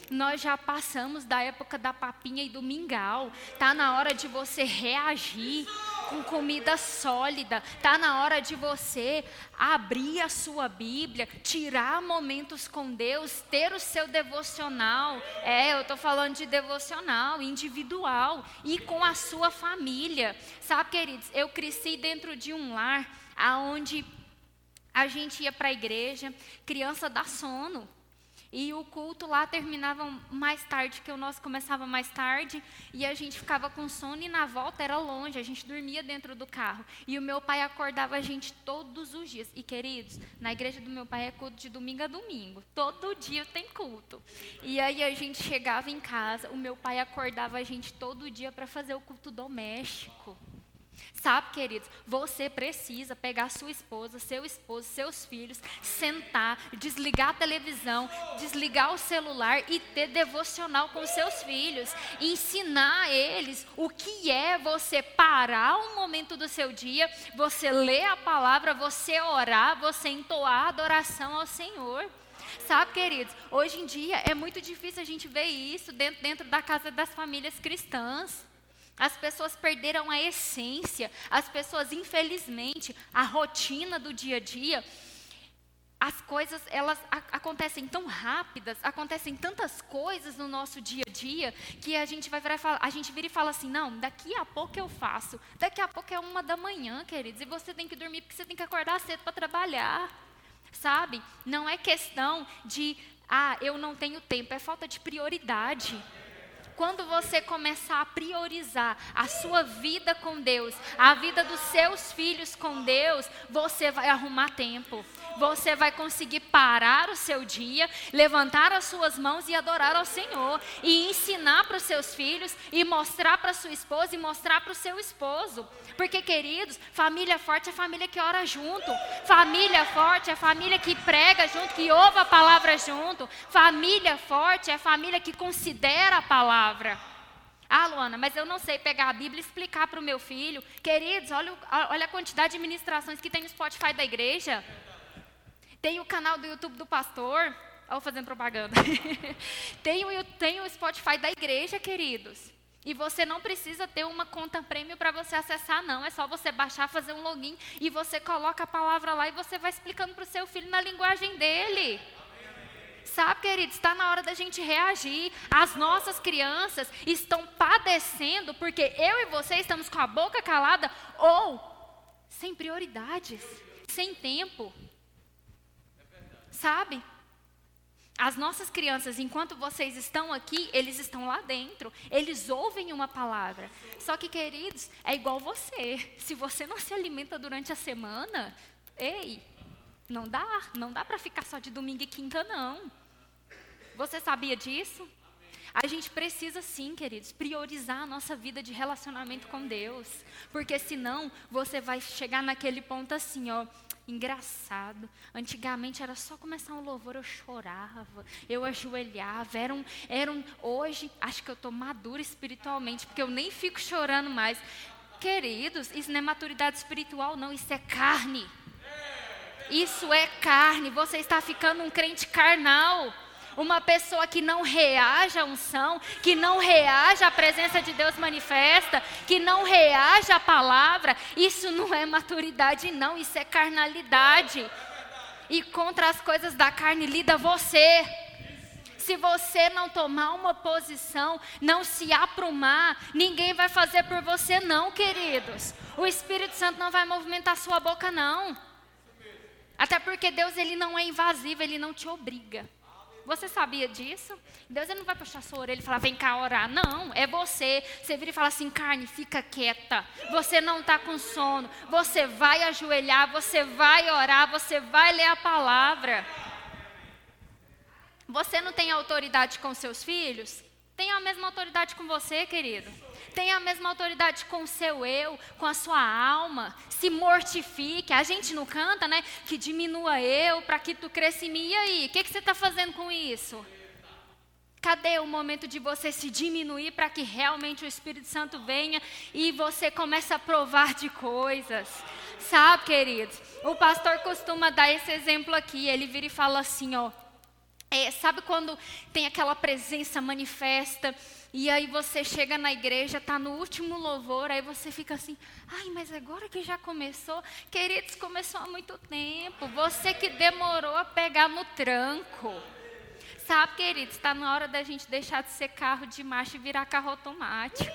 Nós já passamos da época da papinha e do mingau. Tá na hora de você reagir com comida sólida. Tá na hora de você abrir a sua Bíblia, tirar momentos com Deus, ter o seu devocional. É, eu estou falando de devocional individual e com a sua família. Sabe, queridos, eu cresci dentro de um lar aonde a gente ia para a igreja, criança dá sono. E o culto lá terminava mais tarde, que o nosso começava mais tarde, e a gente ficava com sono e na volta era longe, a gente dormia dentro do carro. E o meu pai acordava a gente todos os dias. E queridos, na igreja do meu pai é culto de domingo a domingo. Todo dia tem culto. E aí a gente chegava em casa, o meu pai acordava a gente todo dia para fazer o culto doméstico. Sabe, queridos, você precisa pegar sua esposa, seu esposo, seus filhos, sentar, desligar a televisão, desligar o celular e ter devocional com seus filhos. Ensinar eles o que é você parar um momento do seu dia, você ler a palavra, você orar, você entoar adoração ao Senhor. Sabe, queridos, hoje em dia é muito difícil a gente ver isso dentro, dentro da casa das famílias cristãs. As pessoas perderam a essência, as pessoas, infelizmente, a rotina do dia a dia, as coisas elas acontecem tão rápidas, acontecem tantas coisas no nosso dia a dia que a gente vai virar, a gente vira e fala assim, não, daqui a pouco eu faço, daqui a pouco é uma da manhã, queridos, e você tem que dormir porque você tem que acordar cedo para trabalhar, sabe? Não é questão de, ah, eu não tenho tempo, é falta de prioridade quando você começar a priorizar a sua vida com Deus, a vida dos seus filhos com Deus, você vai arrumar tempo. Você vai conseguir parar o seu dia, levantar as suas mãos e adorar ao Senhor, e ensinar para os seus filhos, e mostrar para sua esposa, e mostrar para o seu esposo. Porque, queridos, família forte é família que ora junto. Família forte é família que prega junto, que ouve a palavra junto. Família forte é família que considera a palavra. Ah, Luana, mas eu não sei pegar a Bíblia e explicar para o meu filho. Queridos, olha, olha a quantidade de ministrações que tem no Spotify da igreja. Tem o canal do YouTube do pastor. Olha, fazendo propaganda. tem, o, tem o Spotify da igreja, queridos. E você não precisa ter uma conta prêmio para você acessar, não. É só você baixar, fazer um login e você coloca a palavra lá e você vai explicando para o seu filho na linguagem dele. Sabe, queridos, está na hora da gente reagir. As nossas crianças estão padecendo porque eu e você estamos com a boca calada ou sem prioridades, sem tempo. Sabe? As nossas crianças, enquanto vocês estão aqui, eles estão lá dentro. Eles ouvem uma palavra. Só que, queridos, é igual você. Se você não se alimenta durante a semana, ei, não dá. Não dá para ficar só de domingo e quinta, não. Você sabia disso? A gente precisa sim, queridos, priorizar a nossa vida de relacionamento com Deus. Porque senão você vai chegar naquele ponto assim, ó Engraçado. Antigamente era só começar um louvor, eu chorava, eu ajoelhava. Era um, era um, hoje, acho que eu estou madura espiritualmente, porque eu nem fico chorando mais. Queridos, isso não é maturidade espiritual, não, isso é carne. Isso é carne. Você está ficando um crente carnal. Uma pessoa que não reage à unção, que não reage à presença de Deus manifesta, que não reage à palavra, isso não é maturidade, não, isso é carnalidade. E contra as coisas da carne lida você. Se você não tomar uma posição, não se aprumar, ninguém vai fazer por você, não, queridos. O Espírito Santo não vai movimentar sua boca, não. Até porque Deus ele não é invasivo, ele não te obriga. Você sabia disso? Deus ele não vai puxar sua orelha e falar, vem cá orar. Não, é você. Você vira e fala assim, carne, fica quieta. Você não está com sono. Você vai ajoelhar, você vai orar, você vai ler a palavra. Você não tem autoridade com seus filhos? Tem a mesma autoridade com você, querido. Tem a mesma autoridade com o seu eu, com a sua alma. Se mortifique. A gente não canta, né? Que diminua eu para que tu cresça em mim. E aí, o que, que você está fazendo com isso? Cadê o momento de você se diminuir para que realmente o Espírito Santo venha e você comece a provar de coisas? Sabe, queridos? O pastor costuma dar esse exemplo aqui. Ele vira e fala assim, ó. É, sabe quando tem aquela presença manifesta e aí você chega na igreja, está no último louvor, aí você fica assim, ai, mas agora que já começou, queridos, começou há muito tempo. Você que demorou a pegar no tranco. Sabe, queridos, está na hora da gente deixar de ser carro de marcha e virar carro automático.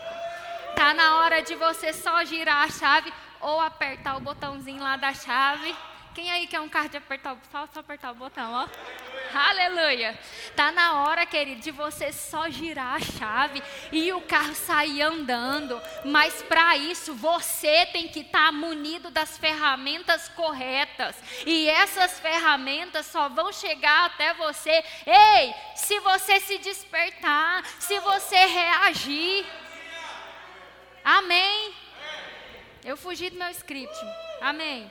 Está na hora de você só girar a chave ou apertar o botãozinho lá da chave. Quem aí quer um carro de apertar o só, só apertar o botão, ó. Aleluia. Tá na hora, querido, de você só girar a chave e o carro sair andando. Mas para isso você tem que estar tá munido das ferramentas corretas. E essas ferramentas só vão chegar até você. Ei, se você se despertar, se você reagir. Amém. Eu fugi do meu script. Amém.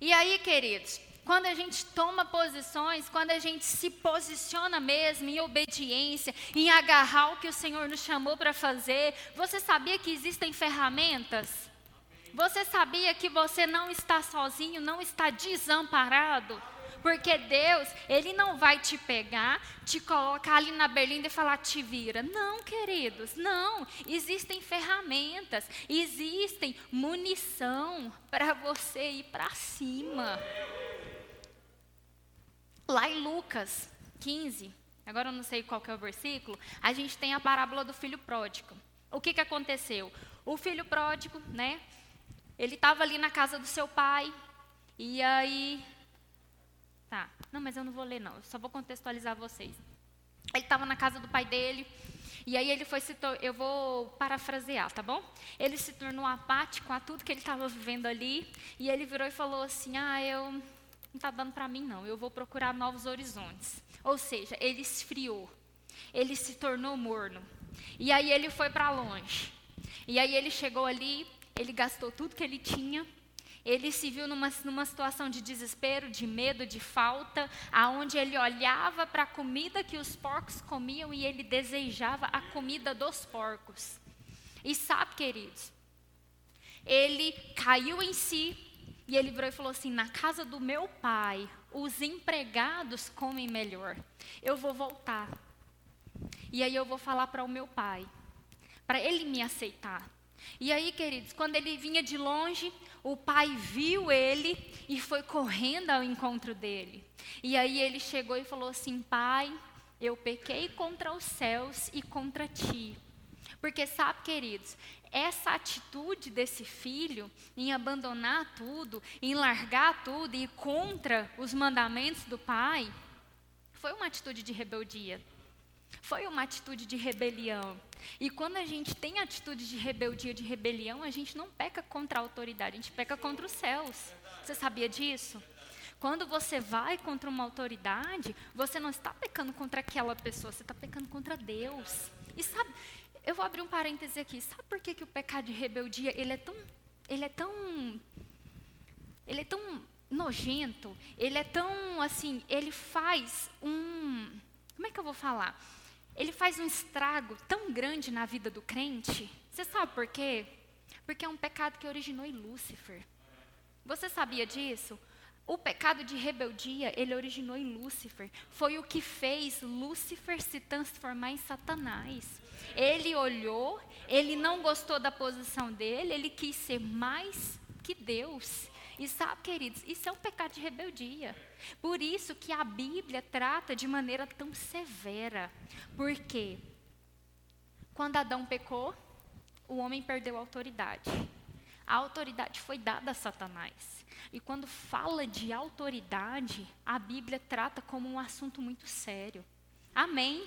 E aí, queridos, quando a gente toma posições, quando a gente se posiciona mesmo em obediência, em agarrar o que o Senhor nos chamou para fazer, você sabia que existem ferramentas? Você sabia que você não está sozinho, não está desamparado? Porque Deus, Ele não vai te pegar, te colocar ali na berlinda e falar, te vira. Não, queridos, não. Existem ferramentas, existem munição para você ir para cima. Lá em Lucas 15, agora eu não sei qual é o versículo, a gente tem a parábola do filho pródigo. O que, que aconteceu? O filho pródigo, né? Ele estava ali na casa do seu pai, e aí Tá. Não, mas eu não vou ler, não. Eu só vou contextualizar vocês. Ele estava na casa do pai dele. E aí ele foi se eu vou parafrasear, tá bom? Ele se tornou apático a tudo que ele estava vivendo ali, e ele virou e falou assim: "Ah, eu não está dando para mim não. Eu vou procurar novos horizontes". Ou seja, ele esfriou. Ele se tornou morno. E aí ele foi para longe. E aí ele chegou ali, ele gastou tudo que ele tinha, ele se viu numa, numa situação de desespero, de medo, de falta, aonde ele olhava para a comida que os porcos comiam e ele desejava a comida dos porcos. E sabe, queridos, ele caiu em si e ele virou e falou assim: Na casa do meu pai, os empregados comem melhor. Eu vou voltar. E aí eu vou falar para o meu pai, para ele me aceitar. E aí, queridos, quando ele vinha de longe, o pai viu ele e foi correndo ao encontro dele. E aí ele chegou e falou assim: Pai, eu pequei contra os céus e contra ti. Porque sabe, queridos, essa atitude desse filho em abandonar tudo, em largar tudo e ir contra os mandamentos do pai, foi uma atitude de rebeldia. Foi uma atitude de rebelião. E quando a gente tem atitude de rebeldia, de rebelião, a gente não peca contra a autoridade, a gente peca contra os céus. Você sabia disso? Quando você vai contra uma autoridade, você não está pecando contra aquela pessoa, você está pecando contra Deus. E sabe, eu vou abrir um parêntese aqui. Sabe por que, que o pecado de rebeldia ele é tão, ele é tão, ele é tão nojento? Ele é tão assim, ele faz um, como é que eu vou falar? Ele faz um estrago tão grande na vida do crente. Você sabe por quê? Porque é um pecado que originou em Lúcifer. Você sabia disso? O pecado de rebeldia, ele originou em Lúcifer. Foi o que fez Lúcifer se transformar em Satanás. Ele olhou, ele não gostou da posição dele, ele quis ser mais que Deus. E sabe, queridos, isso é um pecado de rebeldia. Por isso que a Bíblia trata de maneira tão severa. Porque quando Adão pecou, o homem perdeu a autoridade. A autoridade foi dada a Satanás. E quando fala de autoridade, a Bíblia trata como um assunto muito sério. Amém?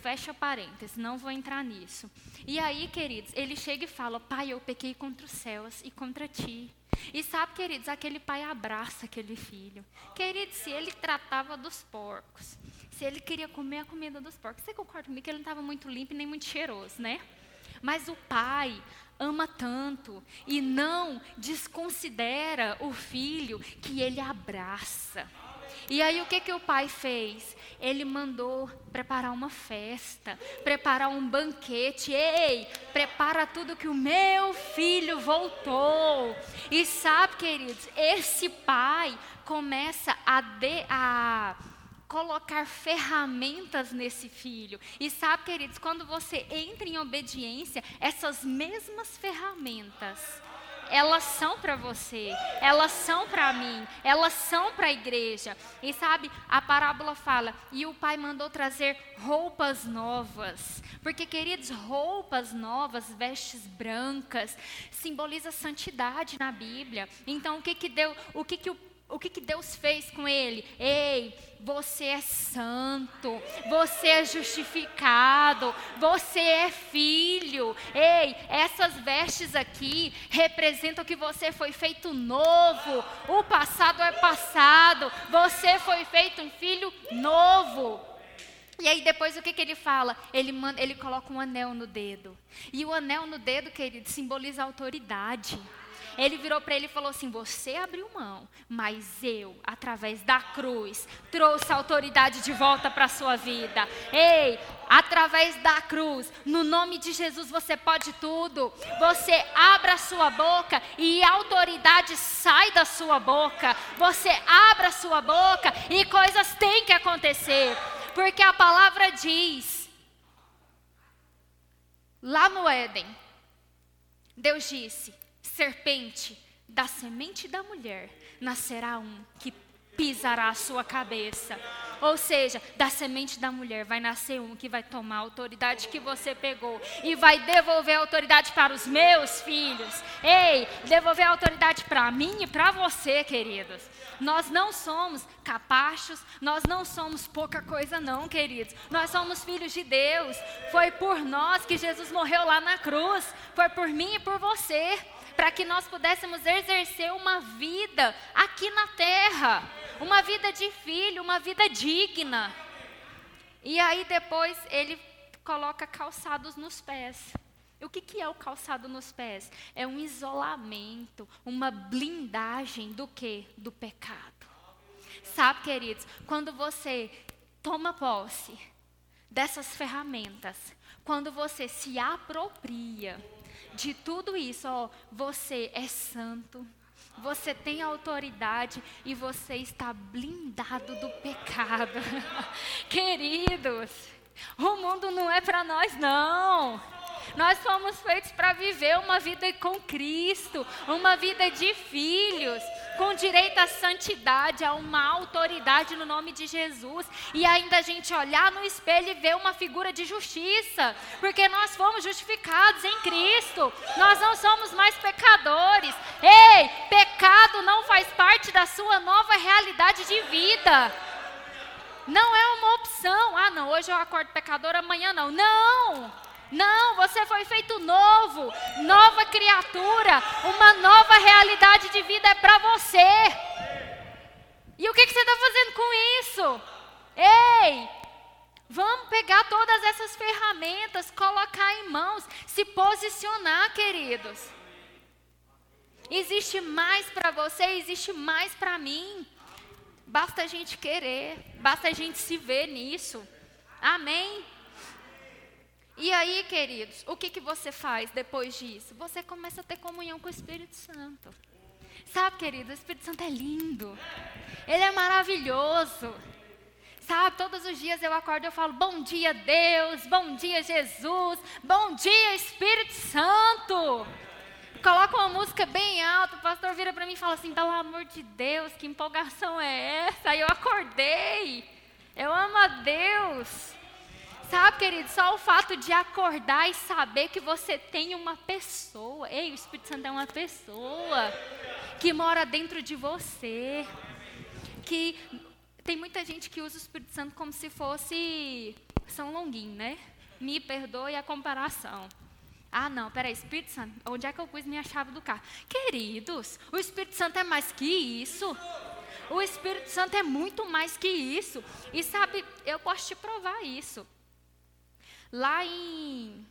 Fecha parênteses, não vou entrar nisso. E aí, queridos, ele chega e fala: Pai, eu pequei contra os céus e contra ti. E sabe, queridos, aquele pai abraça aquele filho. Queridos, se ele tratava dos porcos, se ele queria comer a comida dos porcos. Você concorda comigo que ele não estava muito limpo nem muito cheiroso, né? Mas o pai ama tanto e não desconsidera o filho que ele abraça. E aí o que que o pai fez? Ele mandou preparar uma festa, preparar um banquete. Ei, prepara tudo que o meu filho voltou. E sabe, queridos, esse pai começa a, de, a colocar ferramentas nesse filho. E sabe, queridos, quando você entra em obediência, essas mesmas ferramentas elas são para você, elas são para mim, elas são para a igreja. E sabe, a parábola fala: e o pai mandou trazer roupas novas. Porque, queridos, roupas novas, vestes brancas, simboliza santidade na Bíblia. Então, o que que deu, o que que o o que, que Deus fez com ele? Ei, você é santo, você é justificado, você é filho. Ei, essas vestes aqui representam que você foi feito novo. O passado é passado, você foi feito um filho novo. E aí depois o que, que ele fala? Ele, manda, ele coloca um anel no dedo. E o anel no dedo, querido, simboliza autoridade. Ele virou para ele e falou assim: Você abriu mão, mas eu, através da cruz, trouxe a autoridade de volta para a sua vida. Ei, através da cruz, no nome de Jesus você pode tudo. Você abra a sua boca e a autoridade sai da sua boca. Você abra a sua boca e coisas têm que acontecer. Porque a palavra diz, lá no Éden, Deus disse: serpente, da semente da mulher nascerá um que pisará a sua cabeça. Ou seja, da semente da mulher vai nascer um que vai tomar a autoridade que você pegou e vai devolver a autoridade para os meus filhos. Ei, devolver a autoridade para mim e para você, queridos. Nós não somos capachos, nós não somos pouca coisa, não, queridos. Nós somos filhos de Deus. Foi por nós que Jesus morreu lá na cruz. Foi por mim e por você para que nós pudéssemos exercer uma vida aqui na terra, uma vida de filho, uma vida digna. E aí depois ele coloca calçados nos pés. O que, que é o calçado nos pés? É um isolamento, uma blindagem do que? Do pecado. Sabe, queridos, quando você toma posse dessas ferramentas, quando você se apropria de tudo isso, ó, você é santo, você tem autoridade e você está blindado do pecado. Queridos, o mundo não é para nós, não. Nós fomos feitos para viver uma vida com Cristo, uma vida de filhos, com direito à santidade, a uma autoridade no nome de Jesus. E ainda a gente olhar no espelho e ver uma figura de justiça, porque nós fomos justificados em Cristo. Nós não somos mais pecadores. Ei, pecado não faz parte da sua nova realidade de vida. Não é uma opção. Ah, não, hoje eu acordo pecador, amanhã não. Não! Não, você foi feito novo, nova criatura, uma nova realidade de vida é para você. E o que, que você está fazendo com isso? Ei, vamos pegar todas essas ferramentas, colocar em mãos, se posicionar, queridos. Existe mais para você, existe mais para mim. Basta a gente querer, basta a gente se ver nisso. Amém? E aí, queridos, o que, que você faz depois disso? Você começa a ter comunhão com o Espírito Santo. Sabe, querido, o Espírito Santo é lindo. Ele é maravilhoso. Sabe, todos os dias eu acordo e falo: Bom dia, Deus. Bom dia, Jesus. Bom dia, Espírito Santo. Coloca uma música bem alta. O pastor vira para mim e fala assim: Pelo amor de Deus, que empolgação é essa? Aí eu acordei. Eu amo a Deus. Sabe, querido, só o fato de acordar e saber que você tem uma pessoa. Ei, o Espírito Santo é uma pessoa que mora dentro de você. Que tem muita gente que usa o Espírito Santo como se fosse São Longuinho, né? Me perdoe a comparação. Ah, não, peraí, Espírito Santo, onde é que eu pus minha chave do carro? Queridos, o Espírito Santo é mais que isso. O Espírito Santo é muito mais que isso. E sabe, eu posso te provar isso. Lá em.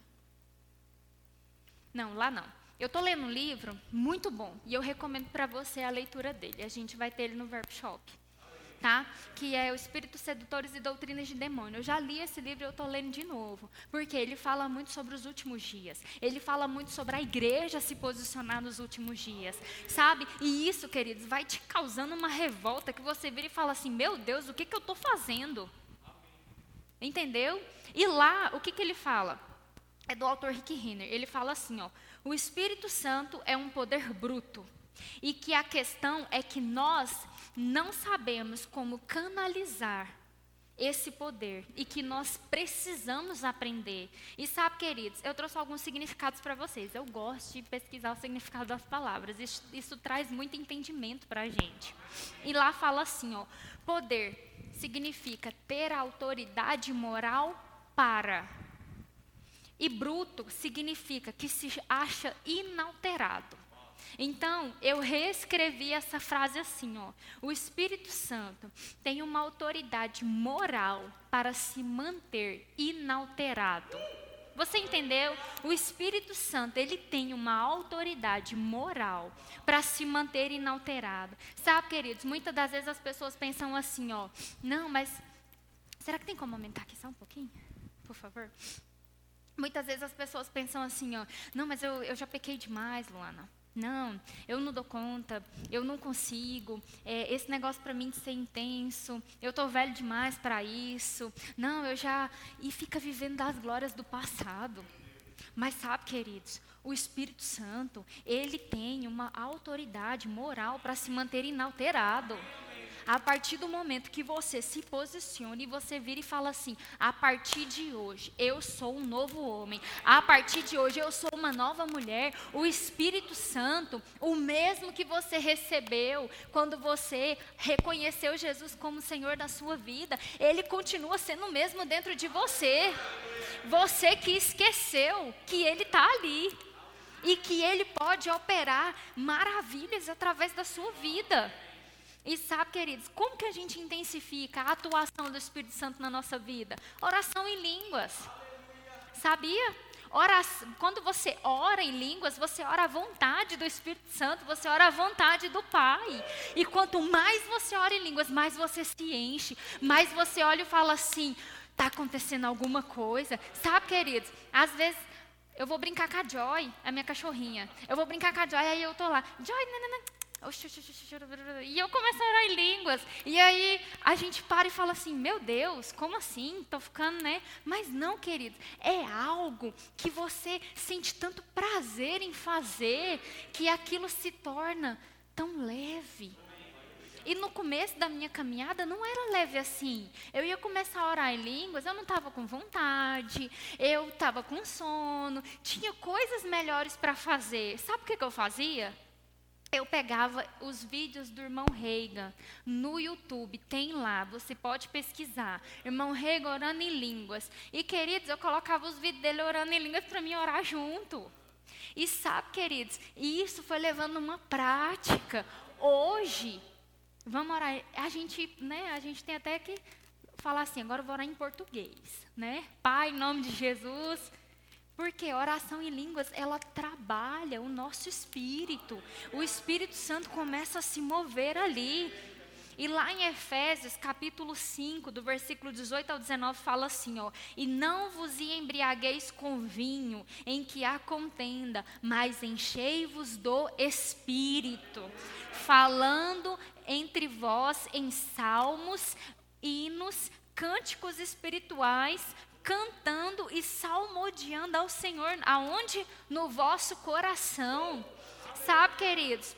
Não, lá não. Eu estou lendo um livro muito bom e eu recomendo para você a leitura dele. A gente vai ter ele no Workshop tá? Que é o Espírito Sedutores e Doutrinas de Demônio. Eu já li esse livro e eu estou lendo de novo, porque ele fala muito sobre os últimos dias. Ele fala muito sobre a igreja se posicionar nos últimos dias, sabe? E isso, queridos, vai te causando uma revolta que você vira e fala assim: meu Deus, o que, que eu estou fazendo? Entendeu? E lá, o que, que ele fala? É do autor Rick Renner. Ele fala assim: ó, o Espírito Santo é um poder bruto. E que a questão é que nós não sabemos como canalizar esse poder e que nós precisamos aprender. E sabe, queridos, eu trouxe alguns significados para vocês. Eu gosto de pesquisar o significado das palavras. Isso, isso traz muito entendimento para a gente. E lá fala assim, ó, poder significa ter autoridade moral para. E bruto significa que se acha inalterado. Então, eu reescrevi essa frase assim, ó. O Espírito Santo tem uma autoridade moral para se manter inalterado. Você entendeu? O Espírito Santo, ele tem uma autoridade moral para se manter inalterado. Sabe, queridos, muitas das vezes as pessoas pensam assim, ó, não, mas será que tem como aumentar aqui só um pouquinho? Por favor. Muitas vezes as pessoas pensam assim, ó, não, mas eu, eu já pequei demais, Luana. Não, eu não dou conta, eu não consigo, é, esse negócio para mim de ser intenso, eu estou velho demais para isso. Não, eu já. E fica vivendo das glórias do passado. Mas sabe, queridos, o Espírito Santo, ele tem uma autoridade moral para se manter inalterado. A partir do momento que você se posiciona e você vira e fala assim: a partir de hoje eu sou um novo homem, a partir de hoje eu sou uma nova mulher, o Espírito Santo, o mesmo que você recebeu quando você reconheceu Jesus como Senhor da sua vida, ele continua sendo o mesmo dentro de você. Você que esqueceu que ele está ali e que ele pode operar maravilhas através da sua vida. E sabe, queridos, como que a gente intensifica a atuação do Espírito Santo na nossa vida? Oração em línguas. Sabia? Quando você ora em línguas, você ora à vontade do Espírito Santo, você ora à vontade do Pai. E quanto mais você ora em línguas, mais você se enche, mais você olha e fala assim: está acontecendo alguma coisa. Sabe, queridos, às vezes eu vou brincar com a Joy, a minha cachorrinha. Eu vou brincar com a Joy, aí eu tô lá, Joy, nanana, e eu começo a orar em línguas. E aí a gente para e fala assim: Meu Deus, como assim? Estou ficando, né? Mas não, queridos, é algo que você sente tanto prazer em fazer que aquilo se torna tão leve. E no começo da minha caminhada não era leve assim. Eu ia começar a orar em línguas, eu não estava com vontade, eu estava com sono, tinha coisas melhores para fazer. Sabe o que, que eu fazia? Eu pegava os vídeos do irmão Reagan no YouTube, tem lá, você pode pesquisar. Irmão Reagan orando em línguas. E, queridos, eu colocava os vídeos dele orando em línguas para mim orar junto. E sabe, queridos, isso foi levando uma prática. Hoje, vamos orar. A gente, né, a gente tem até que falar assim, agora eu vou orar em português, né? Pai, em nome de Jesus, porque oração em línguas, ela trabalha o nosso espírito. O Espírito Santo começa a se mover ali. E lá em Efésios, capítulo 5, do versículo 18 ao 19, fala assim, ó: "E não vos embriagueis com vinho, em que há contenda, mas enchei-vos do espírito, falando entre vós em salmos, hinos, cânticos espirituais, cantando e salmodiando ao Senhor, aonde? No vosso coração. Sabe, queridos,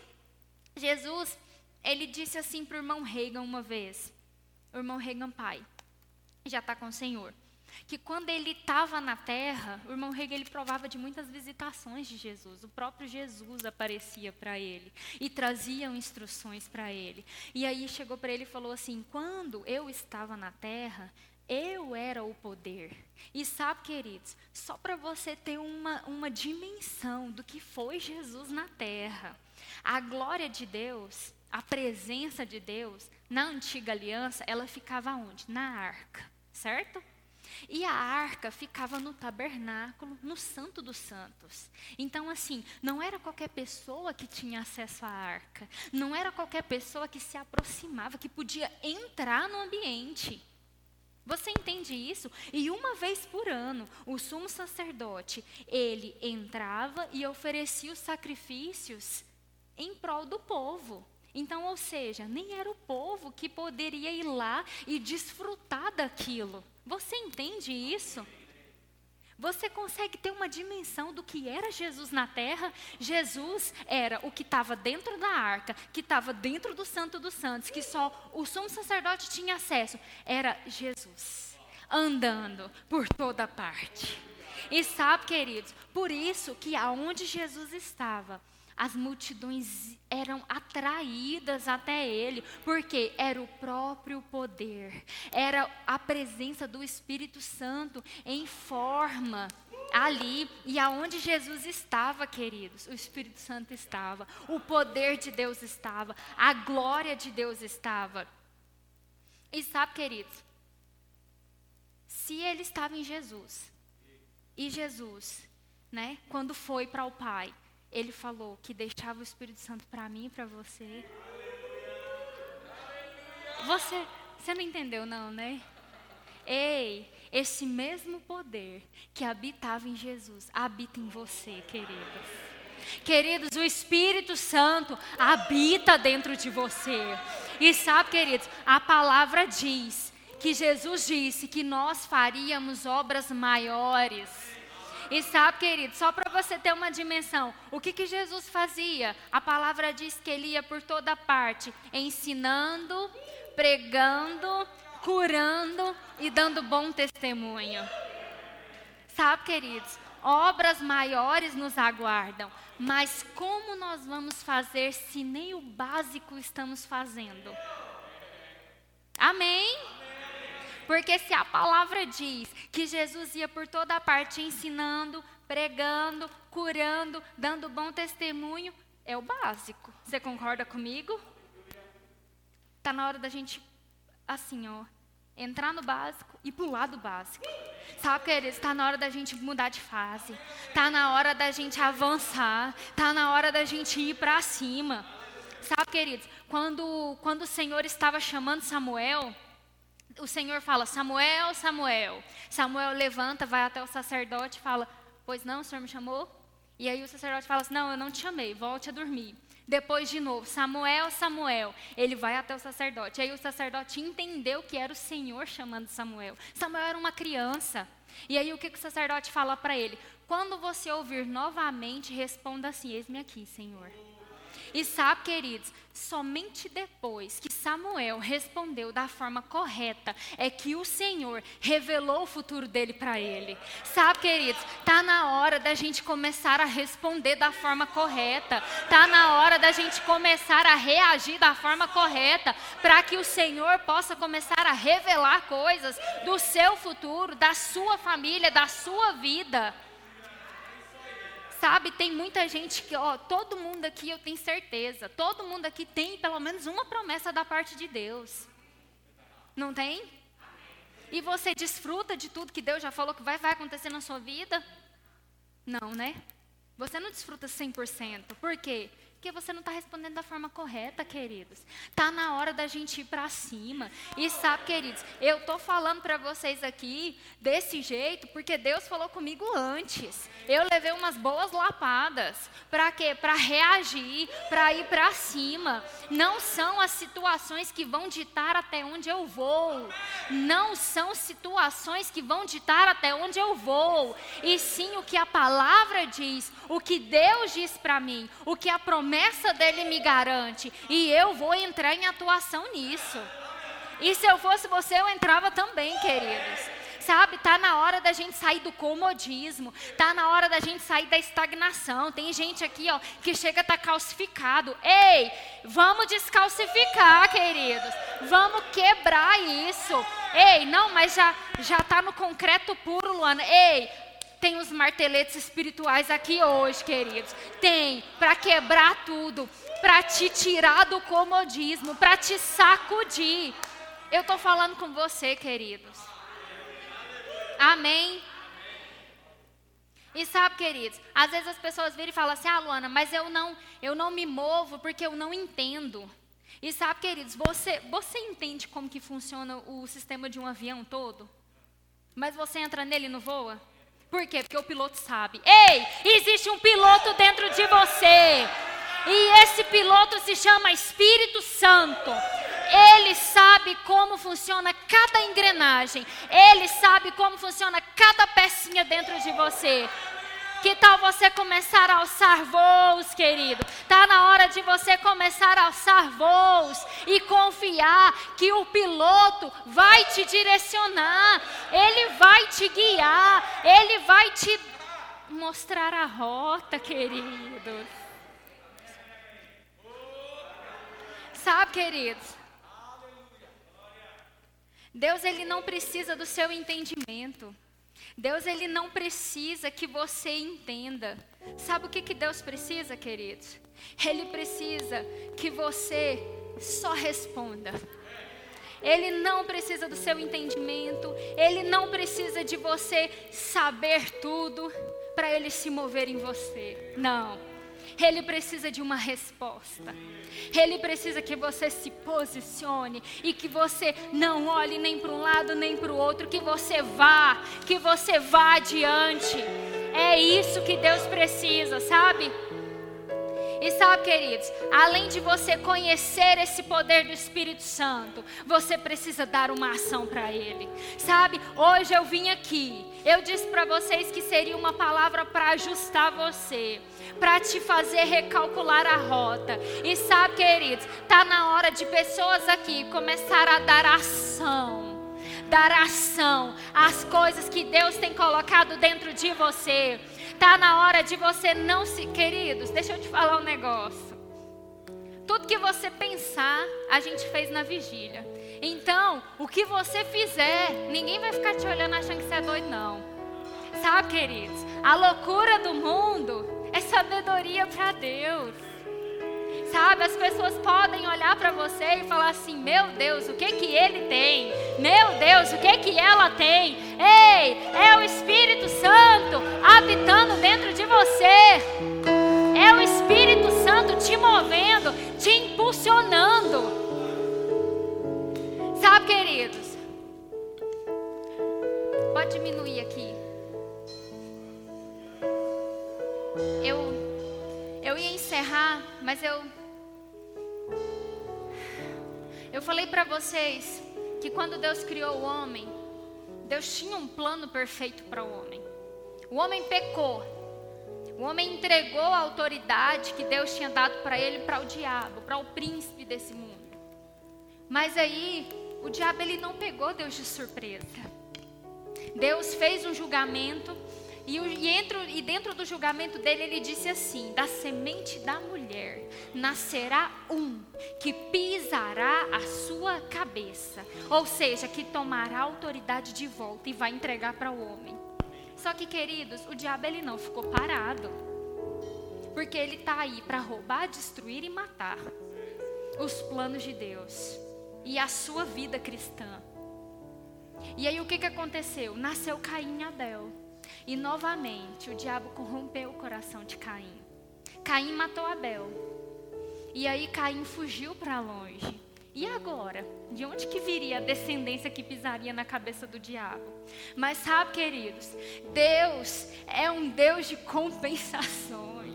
Jesus, ele disse assim para o irmão Reagan uma vez, o irmão Reagan pai, já está com o Senhor, que quando ele estava na terra, o irmão Reagan ele provava de muitas visitações de Jesus. O próprio Jesus aparecia para ele e trazia instruções para ele. E aí chegou para ele e falou assim: quando eu estava na terra, eu era o poder. E sabe, queridos, só para você ter uma, uma dimensão do que foi Jesus na terra, a glória de Deus, a presença de Deus na antiga aliança, ela ficava onde? Na arca, certo? E a arca ficava no tabernáculo, no Santo dos Santos. Então, assim, não era qualquer pessoa que tinha acesso à arca. Não era qualquer pessoa que se aproximava, que podia entrar no ambiente. Você entende isso? E uma vez por ano, o sumo sacerdote, ele entrava e oferecia os sacrifícios em prol do povo. Então, ou seja, nem era o povo que poderia ir lá e desfrutar daquilo. Você entende isso? Você consegue ter uma dimensão do que era Jesus na terra? Jesus era o que estava dentro da arca, que estava dentro do Santo dos Santos, que só o sumo sacerdote tinha acesso. Era Jesus andando por toda parte. E sabe, queridos, por isso que aonde Jesus estava, as multidões eram atraídas até ele, porque era o próprio poder, era a presença do Espírito Santo em forma ali e aonde Jesus estava, queridos, o Espírito Santo estava, o poder de Deus estava, a glória de Deus estava. E sabe, queridos, se ele estava em Jesus, e Jesus, né, quando foi para o Pai, ele falou que deixava o Espírito Santo para mim e para você. Você, você não entendeu não, né? Ei, esse mesmo poder que habitava em Jesus habita em você, queridos. Queridos, o Espírito Santo habita dentro de você. E sabe, queridos, a palavra diz que Jesus disse que nós faríamos obras maiores e sabe, querido, só para você ter uma dimensão, o que, que Jesus fazia? A palavra diz que ele ia por toda parte, ensinando, pregando, curando e dando bom testemunho. Sabe, queridos, obras maiores nos aguardam, mas como nós vamos fazer se nem o básico estamos fazendo? Amém? Porque se a palavra diz que Jesus ia por toda parte ensinando, pregando, curando, dando bom testemunho, é o básico. Você concorda comigo? Está na hora da gente, assim, ó, entrar no básico e pular do básico. Sabe, queridos, está na hora da gente mudar de fase. Está na hora da gente avançar. Está na hora da gente ir para cima. Sabe, queridos, quando, quando o Senhor estava chamando Samuel, o Senhor fala: Samuel, Samuel. Samuel levanta, vai até o sacerdote e fala: Pois não, o Senhor me chamou? E aí o sacerdote fala assim: Não, eu não te chamei, volte a dormir. Depois de novo, Samuel, Samuel. Ele vai até o sacerdote. Aí o sacerdote entendeu que era o Senhor chamando Samuel. Samuel era uma criança. E aí o que, que o sacerdote fala para ele? Quando você ouvir novamente, responda assim: Eis-me aqui, Senhor. E sabe, queridos, somente depois que Samuel respondeu da forma correta é que o Senhor revelou o futuro dele para ele. Sabe, queridos, tá na hora da gente começar a responder da forma correta. Tá na hora da gente começar a reagir da forma correta para que o Senhor possa começar a revelar coisas do seu futuro, da sua família, da sua vida. Sabe, tem muita gente que, ó, todo mundo aqui eu tenho certeza, todo mundo aqui tem pelo menos uma promessa da parte de Deus. Não tem? E você desfruta de tudo que Deus já falou que vai, vai acontecer na sua vida? Não, né? Você não desfruta 100%. Por quê? Porque você não está respondendo da forma correta, queridos. Está na hora da gente ir para cima. E sabe, queridos, eu estou falando para vocês aqui desse jeito porque Deus falou comigo antes. Eu levei umas boas lapadas. Para quê? Para reagir, para ir para cima. Não são as situações que vão ditar até onde eu vou. Não são situações que vão ditar até onde eu vou. E sim o que a palavra diz, o que Deus diz para mim, o que a promessa promessa dele me garante. E eu vou entrar em atuação nisso. E se eu fosse você, eu entrava também, queridos. Sabe, tá na hora da gente sair do comodismo, tá na hora da gente sair da estagnação. Tem gente aqui, ó, que chega a tá calcificado. Ei, vamos descalcificar, queridos. Vamos quebrar isso. Ei, não, mas já já tá no concreto puro, Luana. Ei, Tem os marteletes espirituais aqui hoje, queridos. Tem para quebrar tudo, para te tirar do comodismo, para te sacudir. Eu estou falando com você, queridos. Amém. E sabe, queridos, às vezes as pessoas viram e falam assim: "Ah, Luana, mas eu não, eu não me movo porque eu não entendo". E sabe, queridos, você, você entende como que funciona o sistema de um avião todo? Mas você entra nele e não voa? Por quê? Porque o piloto sabe. Ei, existe um piloto dentro de você. E esse piloto se chama Espírito Santo. Ele sabe como funciona cada engrenagem. Ele sabe como funciona cada pecinha dentro de você. Que tal você começar a alçar voos, querido? Está na hora de você começar a alçar voos e confiar que o piloto vai te direcionar, ele vai te guiar, ele vai te mostrar a rota, queridos. Sabe, queridos? Deus ele não precisa do seu entendimento. Deus ele não precisa que você entenda. Sabe o que, que Deus precisa, queridos? Ele precisa que você só responda. Ele não precisa do seu entendimento, ele não precisa de você saber tudo para ele se mover em você. Não. Ele precisa de uma resposta. Ele precisa que você se posicione e que você não olhe nem para um lado nem para o outro, que você vá, que você vá adiante. É isso que Deus precisa, sabe? E sabe, queridos, além de você conhecer esse poder do Espírito Santo, você precisa dar uma ação para ele. Sabe, hoje eu vim aqui, eu disse para vocês que seria uma palavra para ajustar você, para te fazer recalcular a rota. E sabe, queridos, tá na hora de pessoas aqui começar a dar ação dar ação às coisas que Deus tem colocado dentro de você. Está na hora de você não se. Queridos, deixa eu te falar um negócio. Tudo que você pensar, a gente fez na vigília. Então, o que você fizer, ninguém vai ficar te olhando achando que você é doido, não. Sabe, queridos? A loucura do mundo é sabedoria para Deus. Sabe, as pessoas podem olhar para você e falar assim: Meu Deus, o que que ele tem? Meu Deus, o que que ela tem? Ei, é o Espírito Santo habitando dentro de você. É o Espírito Santo te movendo, te impulsionando. Sabe, queridos? Pode diminuir aqui. Eu eu ia encerrar, mas eu eu falei para vocês que quando Deus criou o homem, Deus tinha um plano perfeito para o homem. O homem pecou. O homem entregou a autoridade que Deus tinha dado para ele para o diabo, para o príncipe desse mundo. Mas aí, o diabo ele não pegou Deus de surpresa. Deus fez um julgamento e, e, dentro, e dentro do julgamento dele, ele disse assim: Da semente da mulher nascerá um que pisará a sua cabeça. Ou seja, que tomará autoridade de volta e vai entregar para o homem. Só que, queridos, o diabo ele não ficou parado. Porque ele está aí para roubar, destruir e matar os planos de Deus e a sua vida cristã. E aí o que, que aconteceu? Nasceu Caim e Abel. E novamente o diabo corrompeu o coração de Caim. Caim matou Abel. E aí Caim fugiu para longe. E agora? De onde que viria a descendência que pisaria na cabeça do diabo? Mas sabe, queridos, Deus é um Deus de compensações.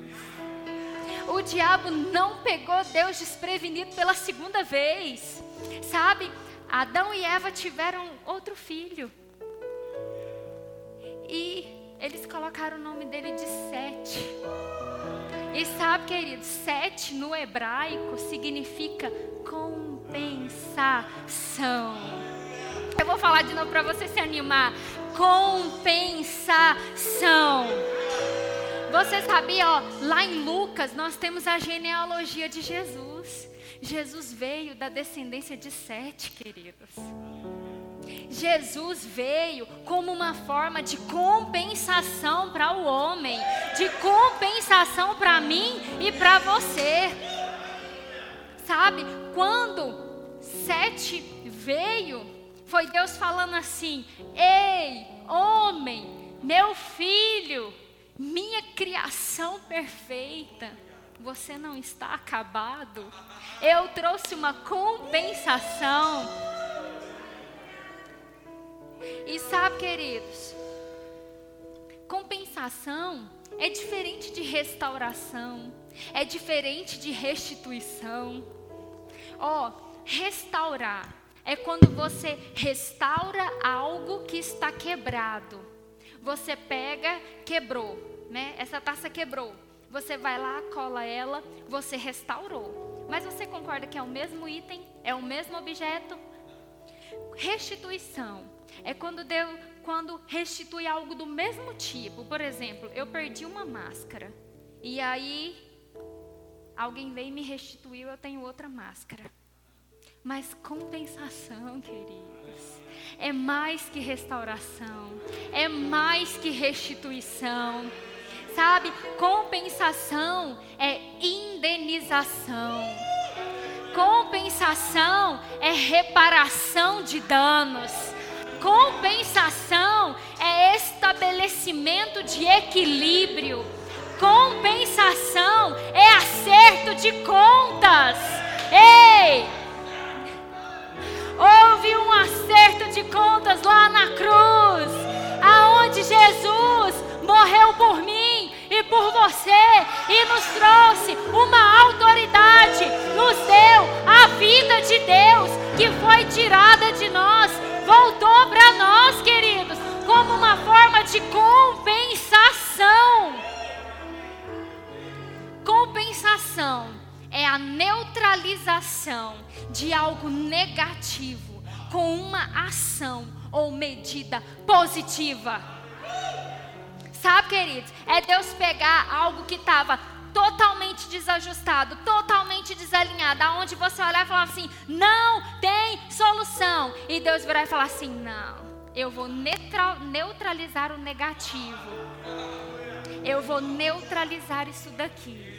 O diabo não pegou Deus desprevenido pela segunda vez. Sabe? Adão e Eva tiveram outro filho. E eles colocaram o nome dele de Sete. E sabe, querido, Sete no hebraico significa compensação. Eu vou falar de novo para você se animar. Compensação. Você sabia, ó, lá em Lucas nós temos a genealogia de Jesus. Jesus veio da descendência de Sete, queridos. Jesus veio como uma forma de compensação para o homem, de compensação para mim e para você. Sabe, quando Sete veio, foi Deus falando assim: Ei, homem, meu filho, minha criação perfeita, você não está acabado. Eu trouxe uma compensação. E sabe, queridos, compensação é diferente de restauração, é diferente de restituição. Ó, oh, restaurar é quando você restaura algo que está quebrado. Você pega, quebrou, né? Essa taça quebrou. Você vai lá, cola ela, você restaurou. Mas você concorda que é o mesmo item? É o mesmo objeto? Restituição é quando deu, quando restitui algo do mesmo tipo. Por exemplo, eu perdi uma máscara e aí alguém veio e me restituiu, eu tenho outra máscara. Mas compensação, queridos, é mais que restauração, é mais que restituição. Sabe, compensação é indenização. Compensação é reparação de danos. Compensação é estabelecimento de equilíbrio. Compensação é acerto de contas. Ei! Houve um acerto de contas lá na cruz, aonde Jesus morreu por mim por você e nos trouxe uma autoridade, nos deu a vida de Deus que foi tirada de nós, voltou para nós, queridos, como uma forma de compensação. Compensação é a neutralização de algo negativo com uma ação ou medida positiva. Sabe, queridos? É Deus pegar algo que estava totalmente desajustado, totalmente desalinhado, aonde você olhar e falar assim: não tem solução. E Deus virar e falar assim: não, eu vou neutralizar o negativo. Eu vou neutralizar isso daqui.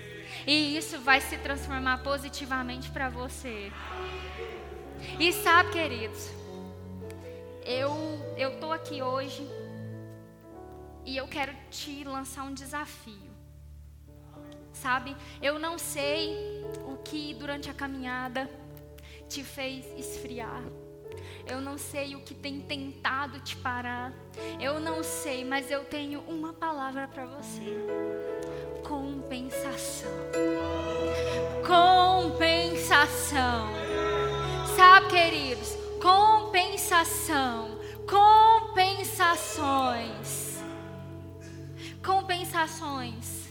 E isso vai se transformar positivamente para você. E sabe, queridos, eu eu tô aqui hoje e eu quero te lançar um desafio. Sabe? Eu não sei o que durante a caminhada te fez esfriar. Eu não sei o que tem tentado te parar. Eu não sei, mas eu tenho uma palavra para você compensação. Compensação. Sabe, queridos? Compensação. Compensações. Compensações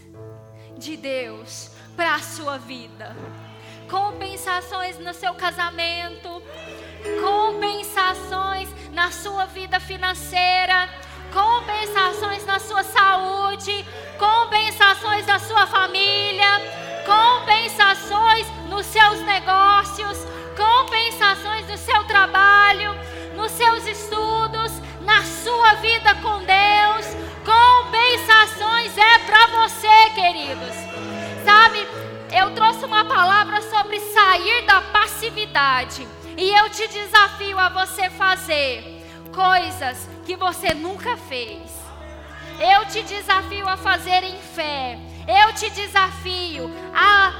de Deus para a sua vida. Compensações no seu casamento. Compensações na sua vida financeira compensações na sua saúde, compensações na sua família, compensações nos seus negócios, compensações no seu trabalho, nos seus estudos, na sua vida com Deus. É para você, queridos. Sabe, eu trouxe uma palavra sobre sair da passividade. E eu te desafio a você fazer coisas que você nunca fez. Eu te desafio a fazer em fé. Eu te desafio a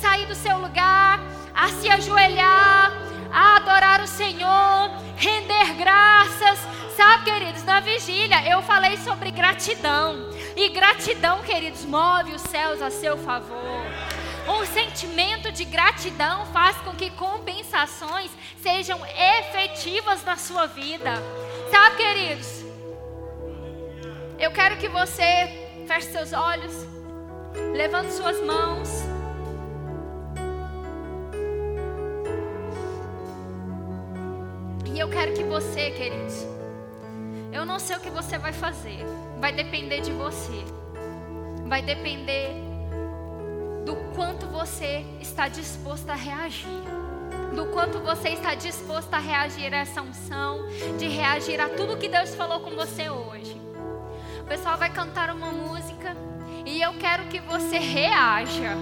sair do seu lugar, a se ajoelhar, a adorar o Senhor, render graças. Sabe, queridos, na vigília eu falei sobre gratidão. E gratidão, queridos, move os céus a seu favor. Um sentimento de gratidão faz com que compensações sejam efetivas na sua vida. Sabe, queridos? Eu quero que você feche seus olhos, levante suas mãos. E eu quero que você, queridos, eu não sei o que você vai fazer, vai depender de você, vai depender do quanto você está disposto a reagir. do quanto você está disposto a reagir a essa unção, de reagir a tudo que Deus falou com você hoje. O pessoal vai cantar uma música e eu quero que você reaja.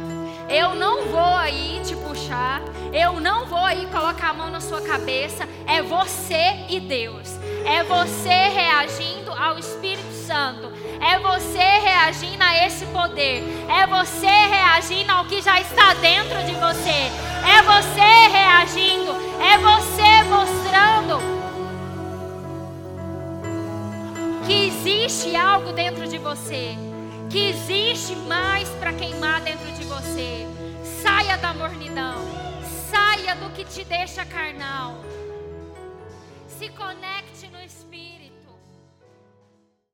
Eu não vou aí te puxar, eu não vou aí colocar a mão na sua cabeça. É você e Deus. É você reagindo ao Espírito Santo. É você reagindo a esse poder. É você reagindo ao que já está dentro de você. É você reagindo. É você mostrando que existe algo dentro de você, que existe mais para queimar dentro de você. Saia da mornidão, saia do que te deixa carnal. Se conecte